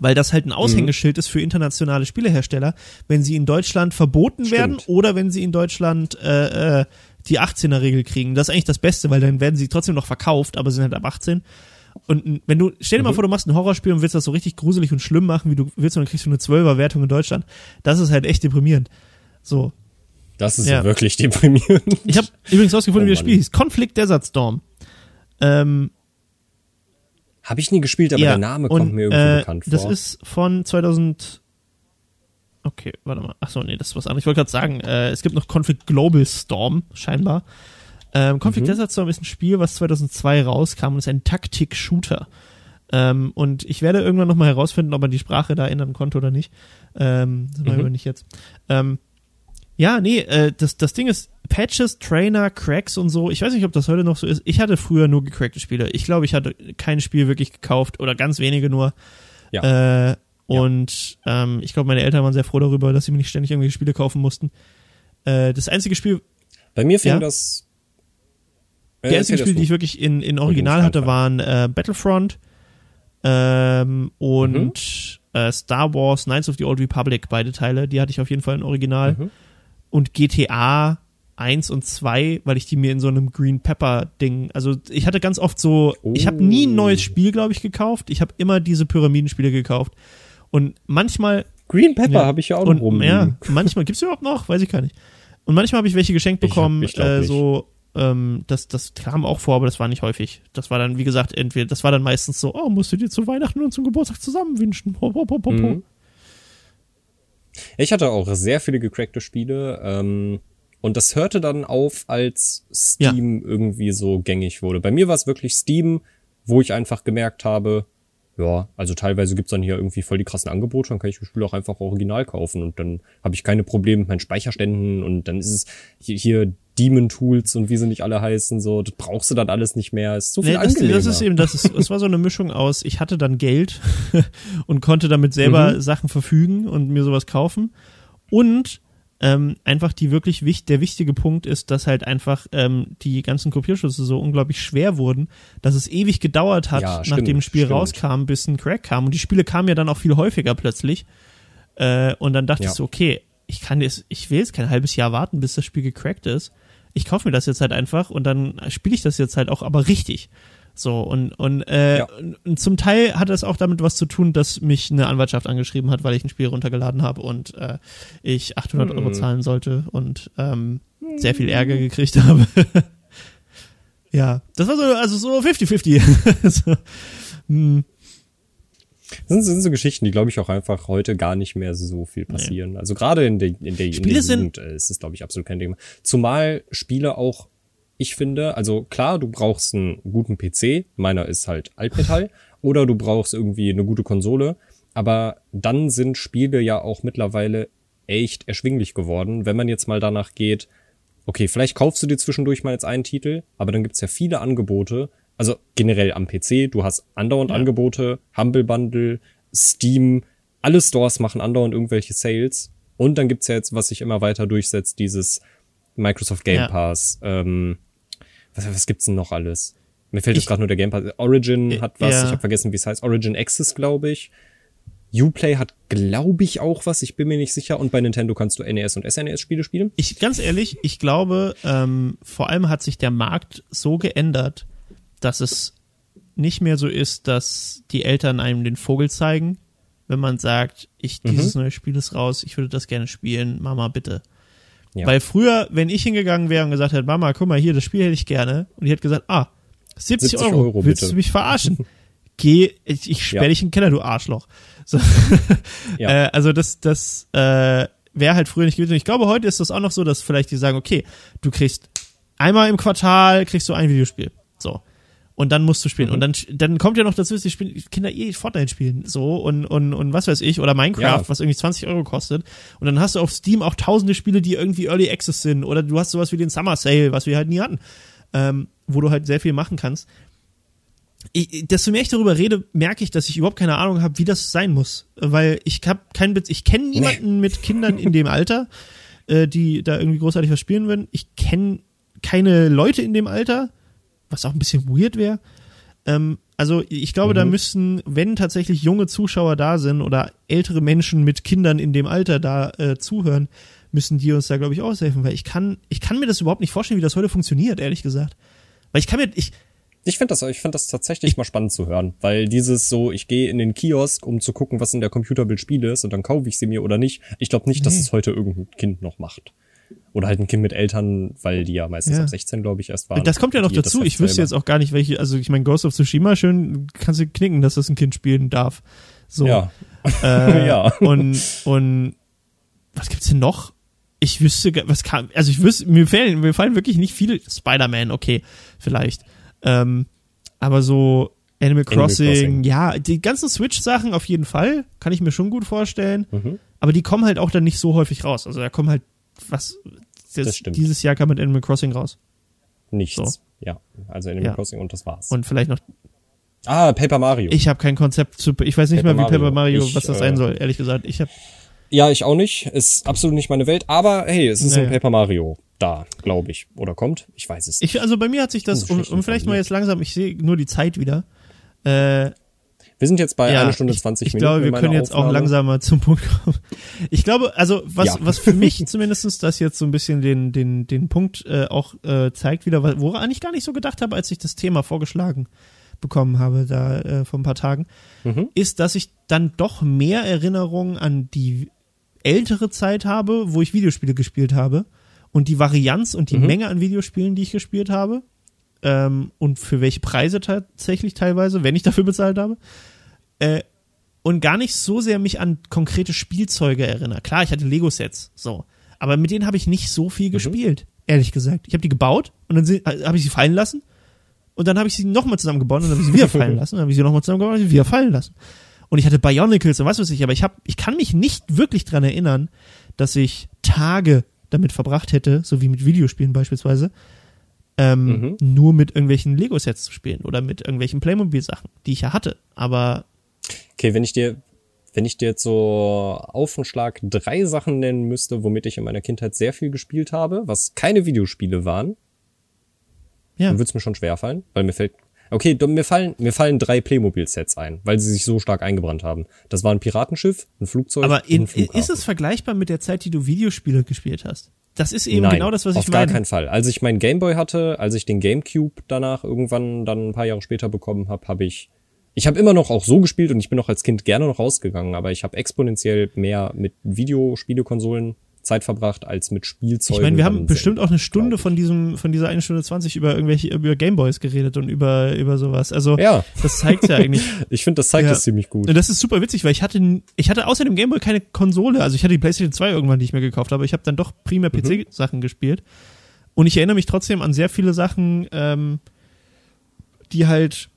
Weil das halt ein Aushängeschild ist für internationale Spielehersteller, wenn sie in Deutschland verboten Stimmt. werden oder wenn sie in Deutschland äh, äh, die 18er-Regel kriegen. Das ist eigentlich das Beste, weil dann werden sie trotzdem noch verkauft, aber sind halt ab 18. Und wenn du, stell dir mal vor, du machst ein Horrorspiel und willst das so richtig gruselig und schlimm machen, wie du willst, und dann kriegst du eine 12er-Wertung in Deutschland. Das ist halt echt deprimierend. So. das ist Ja. wirklich deprimierend. Ich habe übrigens rausgefunden, Oh wie das. Spiel hieß. Conflict Desert Storm. Ähm, Habe ich nie gespielt, aber ja, der Name kommt und, mir irgendwie äh, bekannt Das vor. ist von 2000. Okay, warte mal. Achso, nee, das ist was anderes. Ich wollte gerade sagen, äh, es gibt noch Conflict Global Storm, scheinbar. Ähm, Conflict Mhm. Desert Storm ist ein Spiel, was 2002 rauskam und ist ein Taktik-Shooter. Ähm, und ich werde irgendwann nochmal herausfinden, ob man die Sprache da ändern konnte oder nicht. Ähm, das Mhm. nicht jetzt. Ähm, ja, nee, äh, das, das Ding ist, Patches, Trainer, Cracks und so, ich weiß nicht, ob das heute noch so ist. Ich hatte früher nur gecrackte Spiele. Ich glaube, ich hatte kein Spiel wirklich gekauft oder ganz wenige nur. Ja. Äh, und ähm, ich glaube, meine Eltern waren sehr froh darüber, dass sie mir nicht ständig irgendwelche Spiele kaufen mussten. Äh, das einzige Spiel, Bei mir fing ja. das. die Äh, einzigen erzähl Spiele, die ich wirklich in, in Original hatte, waren äh, Battlefront ähm, und Mhm. äh, Star Wars, Knights of the Old Republic, beide Teile, die hatte ich auf jeden Fall in Original. Mhm. Und GTA 1 und 2, weil ich die mir in so einem Green Pepper Ding, also ich hatte ganz oft so, ich habe nie ein neues Spiel, glaube ich, gekauft. Ich habe immer diese Pyramidenspiele gekauft. Und manchmal Green Pepper Ja. habe ich ja auch noch und rumliegen. ja, manchmal gibt's überhaupt noch, weiß ich gar nicht. Und manchmal habe ich welche geschenkt Ich hab- bekommen, ich äh, so ähm, das das kam auch vor, aber das war nicht häufig. Das war dann wie gesagt entweder das war dann meistens so, oh, musst du dir zu Weihnachten und zum Geburtstag zusammen wünschen. Ho, ho, ho. Mhm. Ich hatte auch sehr viele gecrackte Spiele. Ähm, und das hörte dann auf, als Steam irgendwie so gängig wurde. Bei mir war es wirklich Steam, wo ich einfach gemerkt habe, ja, also teilweise gibt's dann hier irgendwie voll die krassen Angebote, dann kann ich das Spiel auch einfach original kaufen und dann habe ich keine Probleme mit meinen Speicherständen und dann ist es hier, hier Demon Tools und wie sie nicht alle heißen, so, das brauchst du dann alles nicht mehr. Ist so viel Nee, das, angenehmer. das ist eben, das ist, es war so eine Mischung aus, ich hatte dann Geld und konnte damit selber Mhm. Sachen verfügen und mir sowas kaufen. Und ähm, einfach die wirklich wichtig, der wichtige Punkt ist, dass halt einfach ähm, die ganzen Kopierschüsse so unglaublich schwer wurden, dass es ewig gedauert hat, Ja, stimmt, nachdem ein Spiel stimmt. rauskam, bis ein Crack kam. Und die Spiele kamen ja dann auch viel häufiger plötzlich. Äh, und dann dachte Ja. ich so, okay, ich kann jetzt, ich will jetzt kein halbes Jahr warten, bis das Spiel gecrackt ist. Ich kaufe mir das jetzt halt einfach und dann spiele ich das jetzt halt auch aber richtig. So, und, und, äh, Ja. und, zum Teil hat es auch damit was zu tun, dass mich eine Anwaltschaft angeschrieben hat, weil ich ein Spiel runtergeladen habe und äh, ich 800 Euro Mhm. zahlen sollte und ähm, sehr viel Ärger gekriegt habe. ja, das war so, also so 50-50. so, hm, Das sind, so Geschichten, die, glaube ich, auch einfach heute gar nicht mehr so viel passieren. Also gerade in der, in der, in Spiele der sind- Jugend äh, ist es, glaube ich, absolut kein Thema. Zumal Spiele auch, ich finde, also klar, du brauchst einen guten PC, meiner ist halt Altmetall, oder du brauchst irgendwie eine gute Konsole, aber dann sind Spiele ja auch mittlerweile echt erschwinglich geworden, wenn man jetzt mal danach geht, okay, vielleicht kaufst du dir zwischendurch mal jetzt einen Titel, aber dann gibt's ja viele Angebote, also generell am PC, du hast andauernd Ja. Angebote, Humble Bundle, Steam, alle Stores machen andauernd irgendwelche Sales. Und dann gibt's ja jetzt, was sich immer weiter durchsetzt, dieses Microsoft Game Ja. Pass, ähm, was, was gibt's denn noch alles? Mir fällt Ich- jetzt gerade nur der Game Pass. Origin hat was, Ja. ich habe vergessen, wie es heißt. Origin Access, glaube ich. Uplay hat, glaube ich, auch was. Ich bin mir nicht sicher. Und bei Nintendo kannst du NES und SNES-Spiele spielen. ich ganz ehrlich, ich glaube, ähm, vor allem hat sich der Markt so geändert, dass es nicht mehr so ist, dass die Eltern einem den Vogel zeigen, wenn man sagt, ich Mhm. dieses neue Spiel ist raus, ich würde das gerne spielen, Mama bitte. Ja. Weil früher, wenn ich hingegangen wäre und gesagt hätte, Mama, guck mal hier, das Spiel hätte ich gerne, und die hätte gesagt, ah, 70, 70 Euro, Euro, willst bitte. du mich verarschen? Geh, ich, ich sperr Ja. dich in den Keller, du Arschloch. So. Ja. Äh, also das, das äh, wäre halt früher nicht gewesen. Und ich glaube, heute ist das auch noch so, dass vielleicht die sagen, okay, du kriegst einmal im Quartal kriegst du ein Videospiel. Und dann musst du spielen. Mhm. Und dann, dann kommt ja noch dazu, dass die spielen, Kinder eh Fortnite spielen. So und, und, und was weiß ich. Oder Minecraft, Ja. was irgendwie 20 Euro kostet. Und dann hast du auf Steam auch tausende Spiele, die irgendwie Early Access sind. Oder du hast sowas wie den Summer Sale, was wir halt nie hatten. Ähm, wo du halt sehr viel machen kannst. Ich, desto mehr ich darüber rede, merke ich, dass ich überhaupt keine Ahnung habe, wie das sein muss. Weil ich habe keinen Be ich kenne niemanden mit Kindern in dem Alter, äh, die da irgendwie großartig was spielen würden. Ich kenne keine Leute in dem Alter, was auch ein bisschen weird wäre. Ähm, also ich glaube, da müssten, wenn tatsächlich junge Zuschauer da sind oder ältere Menschen mit Kindern in dem Alter da äh, zuhören, müssen die uns da, glaube ich, aushelfen, weil ich kann, ich kann mir das überhaupt nicht vorstellen, wie das heute funktioniert, ehrlich gesagt. Weil ich kann mir, ich, Ich finde das, ich finde das tatsächlich mal spannend zu hören, weil dieses so, ich gehe in den Kiosk, um zu gucken, was in der Computerbild Spiele ist und dann kaufe ich sie mir oder nicht. Ich glaube nicht, dass Nee. es heute irgendein Kind noch macht. Oder halt ein Kind mit Eltern, weil die ja meistens Ja. ab 16, glaube ich, erst waren. Das kommt ja noch dazu. heißt Ich wüsste jetzt auch gar nicht, welche, also ich meine, Ghost of Tsushima, schön, kannst du knicken, dass das ein Kind spielen darf. So. Ja. Äh, Ja. Und, und was gibt's denn noch? Ich wüsste, gar- was kam, also ich wüsste, mir fallen, mir fallen wirklich nicht viele, Spider-Man, okay, vielleicht. Ähm, aber so Animal Crossing, Crossing. ja, die ganzen Switch-Sachen auf jeden Fall, kann ich mir schon gut vorstellen. Mhm. Aber die kommen halt auch dann nicht so häufig raus. Also da kommen halt, was, stimmt. dieses Jahr kam mit Animal Crossing raus. Nichts. So. Ja. Also Animal Ja. Crossing und das war's. Und vielleicht noch ah, Paper Mario. Ich habe kein Konzept zu. Ich weiß nicht Paper mal, wie Paper Mario. Mario, Ich, was das äh, sein soll, ehrlich gesagt. Ich habe ja, ich auch nicht. Ist absolut nicht meine Welt. Aber hey, es ist Naja. ein Paper Mario da, glaube ich. Oder kommt? Ich weiß es nicht. ich also bei mir hat sich das um, um vielleicht mal jetzt langsam, ich sehe nur die Zeit wieder. Äh, Wir sind jetzt bei Ja, einer Stunde ich, 20 ich Minuten. glaube, in wir können jetzt auch Aufnahme. langsamer zum Punkt kommen. Ich glaube, also was, Ja. was für mich zumindestens das jetzt so ein bisschen den, den, den Punkt äh, auch äh, zeigt wieder, woran ich gar nicht so gedacht habe, als ich das Thema vorgeschlagen bekommen habe, da äh, vor ein paar Tagen, Mhm. ist, dass ich dann doch mehr Erinnerungen an die ältere Zeit habe, wo ich Videospiele gespielt habe und die Varianz und die Mhm. Menge an Videospielen, die ich gespielt habe ähm, und für welche Preise tatsächlich teilweise, wenn ich dafür bezahlt habe. Äh, und gar nicht so sehr mich an konkrete Spielzeuge erinnere. Klar, ich hatte Lego-Sets, so. Aber mit denen habe ich nicht so viel gespielt, ehrlich gesagt. Ich habe die gebaut und dann äh, habe ich sie fallen lassen und dann habe ich sie nochmal zusammengebaut und dann habe ich sie wieder fallen lassen, dann habe ich sie nochmal zusammengebaut und wieder fallen lassen. Und ich hatte Bionicles und was weiß ich, aber ich hab, ich kann mich nicht wirklich dran erinnern, dass ich Tage damit verbracht hätte, so wie mit Videospielen beispielsweise, ähm, Mhm. nur mit irgendwelchen Lego-Sets zu spielen oder mit irgendwelchen Playmobil-Sachen, die ich ja hatte. Aber Okay, wenn ich dir, wenn ich dir jetzt so auf den Schlag drei Sachen nennen müsste, womit ich in meiner Kindheit sehr viel gespielt habe, was keine Videospiele waren, ja, dann würde es mir schon schwerfallen, weil mir fällt. Okay, mir fallen, mir fallen drei Playmobil-Sets ein, weil sie sich so stark eingebrannt haben. Das war ein Piratenschiff, ein Flugzeug aber und in, ein Flughafen. ist es vergleichbar mit der Zeit, die du Videospiele gespielt hast? Das ist eben Nein, genau das, was auf ich gar meine. keinen Fall. Als ich meinen Gameboy hatte, als ich den Gamecube danach irgendwann dann ein paar Jahre später bekommen habe, habe ich ich habe immer noch auch so gespielt und ich bin auch als Kind gerne noch rausgegangen, aber ich habe exponentiell mehr mit Videospielekonsolen Zeit verbracht als mit Spielzeugen. Ich meine, wir haben bestimmt auch eine Stunde von diesem, von dieser eine Stunde 20 über irgendwelche, über Gameboys geredet und über, über sowas. Also, Ja, das zeigt ja eigentlich. ich finde, das zeigt Ja. es ziemlich gut. Und das ist super witzig, weil ich hatte, ich hatte außer dem Gameboy keine Konsole. Also ich hatte die PlayStation 2 irgendwann nicht mehr gekauft, aber ich habe dann doch primär Mhm. PC-Sachen gespielt. Und ich erinnere mich trotzdem an sehr viele Sachen, ähm, die halt,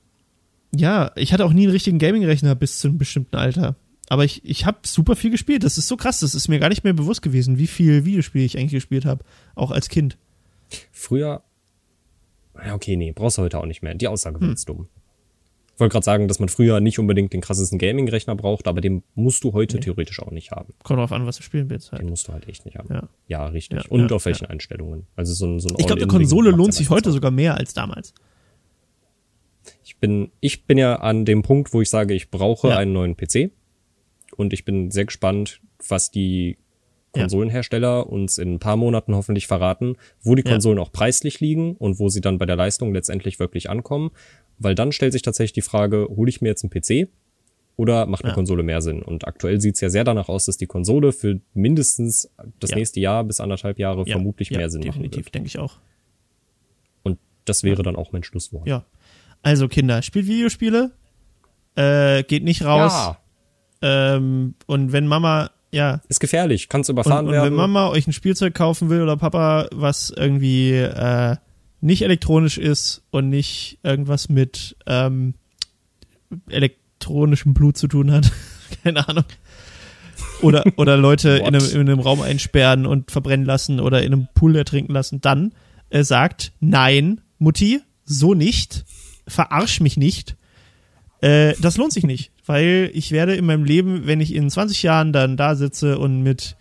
ja, ich hatte auch nie einen richtigen Gaming-Rechner bis zu einem bestimmten Alter. Aber ich, ich habe super viel gespielt. Das ist so krass. Das ist mir gar nicht mehr bewusst gewesen, wie viel Videospiele ich eigentlich gespielt habe, auch als Kind. Früher, ja okay, nee, brauchst du heute auch nicht mehr. Die Aussage Hm. dumm. Ich wollte gerade sagen, dass man früher nicht unbedingt den krassesten Gaming-Rechner braucht, aber den musst du heute theoretisch auch nicht haben. Kommt drauf an, was du spielen willst. Halt. Den musst du halt echt nicht haben. Ja. Ja, richtig. Ja, Und ja, auf welchen Einstellungen. Also so ein, so ein Ich glaube, eine Konsole lohnt sich heute sogar mehr als damals. Ich bin, ich bin ja an dem Punkt, wo ich sage, ich brauche einen neuen PC. Und ich bin sehr gespannt, was die Ja. Konsolenhersteller uns in ein paar Monaten hoffentlich verraten, wo die Ja. Konsolen auch preislich liegen und wo sie dann bei der Leistung letztendlich wirklich ankommen. Weil dann stellt sich tatsächlich die Frage, hole ich mir jetzt einen PC oder macht eine Ja. Konsole mehr Sinn? Und aktuell sieht's ja sehr danach aus, dass die Konsole für mindestens das Ja. nächste Jahr bis anderthalb Jahre Ja, vermutlich ja, mehr Sinn machen Definitiv, denke ich auch. Und das wäre dann auch mein Schlusswort. Ja. Also Kinder, spielt Videospiele, äh, geht nicht raus. Ähm, und wenn Mama, ja, ist gefährlich, kannst und, überfahren und werden. wenn Mama euch ein Spielzeug kaufen will oder Papa, was irgendwie äh, nicht elektronisch ist und nicht irgendwas mit ähm, elektronischem Blut zu tun hat, keine Ahnung. Oder, oder Leute in einem, in einem Raum einsperren und verbrennen lassen oder in einem Pool ertrinken lassen, dann äh, sagt, nein, Mutti, so nicht, verarsch mich nicht. Äh, das lohnt sich nicht, weil ich werde in meinem Leben, wenn ich in 20 Jahren dann da sitze und mit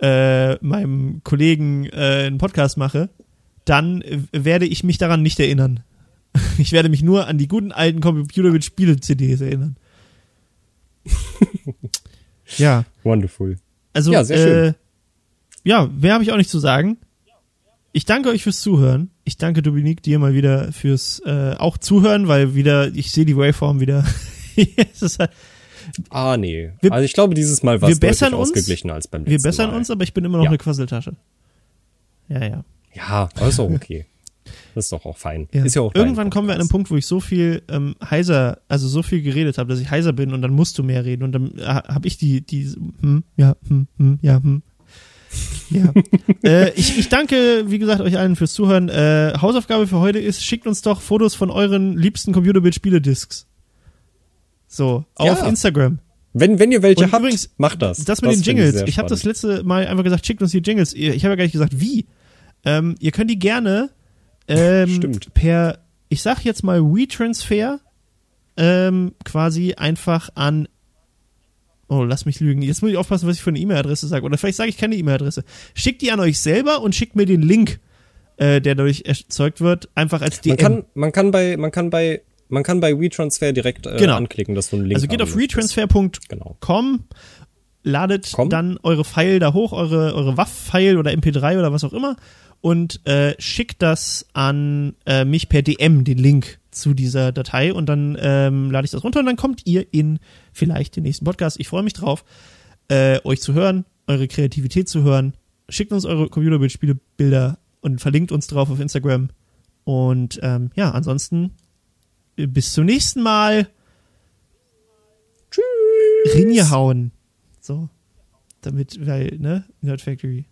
äh, meinem Kollegen äh, einen Podcast mache, dann äh, werde ich mich daran nicht erinnern. Ich werde mich nur an die guten alten Computer mit Spiele-CDs erinnern. ja, Wonderful. also Ja, sehr äh, schön. ja, mehr habe ich auch nicht zu sagen. Ich danke euch fürs Zuhören. Ich danke Dominique dir mal wieder fürs äh, auch Zuhören, weil wieder ich sehe die Waveform wieder. halt, Ah, nee. Wir- also ich glaube, dieses Mal war wir es deutlich uns. ausgeglichener als beim wir letzten bessern Mal. uns, aber ich bin immer noch Ja. eine Quasseltasche. Ja, ja. Ja, aber ist auch okay. Das ist doch auch fein. Ja. Ist ja auch Irgendwann kommen wir an einen. Punkt, wo ich so viel ähm, heiser, also so viel geredet habe, dass ich heiser bin und dann musst du mehr reden und dann äh, habe ich die, die, hm, ja, hm, hm, ja, hm. Ja. äh, ich, ich danke, wie gesagt, euch allen fürs Zuhören. Äh, Hausaufgabe für heute ist, schickt uns doch Fotos von euren liebsten Computerbild-Spiele-Discs. So, auf Ja. Instagram. Wenn, wenn ihr welche Und habt, übrigens, macht das. Das mit den finde Jingles. sehr Ich, habe das letzte Mal einfach gesagt, schickt uns die Jingles. Ich habe ja gar nicht gesagt, wie. Ähm, ihr könnt die gerne ähm, Stimmt. per, ich sag jetzt mal WeTransfer, ähm, quasi einfach an Oh, lass mich lügen. Jetzt muss ich aufpassen, was ich für eine E-Mail-Adresse sage. Oder vielleicht sage ich keine E-Mail-Adresse. Schickt die an euch selber und schickt mir den Link, äh, der dadurch erzeugt wird, einfach als DM. Man kann, man kann bei, man kann bei Man kann bei WeTransfer direkt äh, Genau. anklicken, dass du einen Link Also geht auf retransfer.com, Genau. ladet Com? dann eure File da hoch, eure, eure WAV-File oder MP3 oder was auch immer und äh, schickt das an äh, mich per DM, den Link zu dieser Datei und dann ähm, lade ich das runter und dann kommt ihr in vielleicht den nächsten Podcast. Ich freue mich drauf, äh, euch zu hören, eure Kreativität zu hören. Schickt uns eure Computerbildspiele-Bilder und verlinkt uns drauf auf Instagram. Und ähm, ja, ansonsten bis zum nächsten Mal. Tschüss. Rinje hauen. So. Damit, weil, ne? Nerd Factory.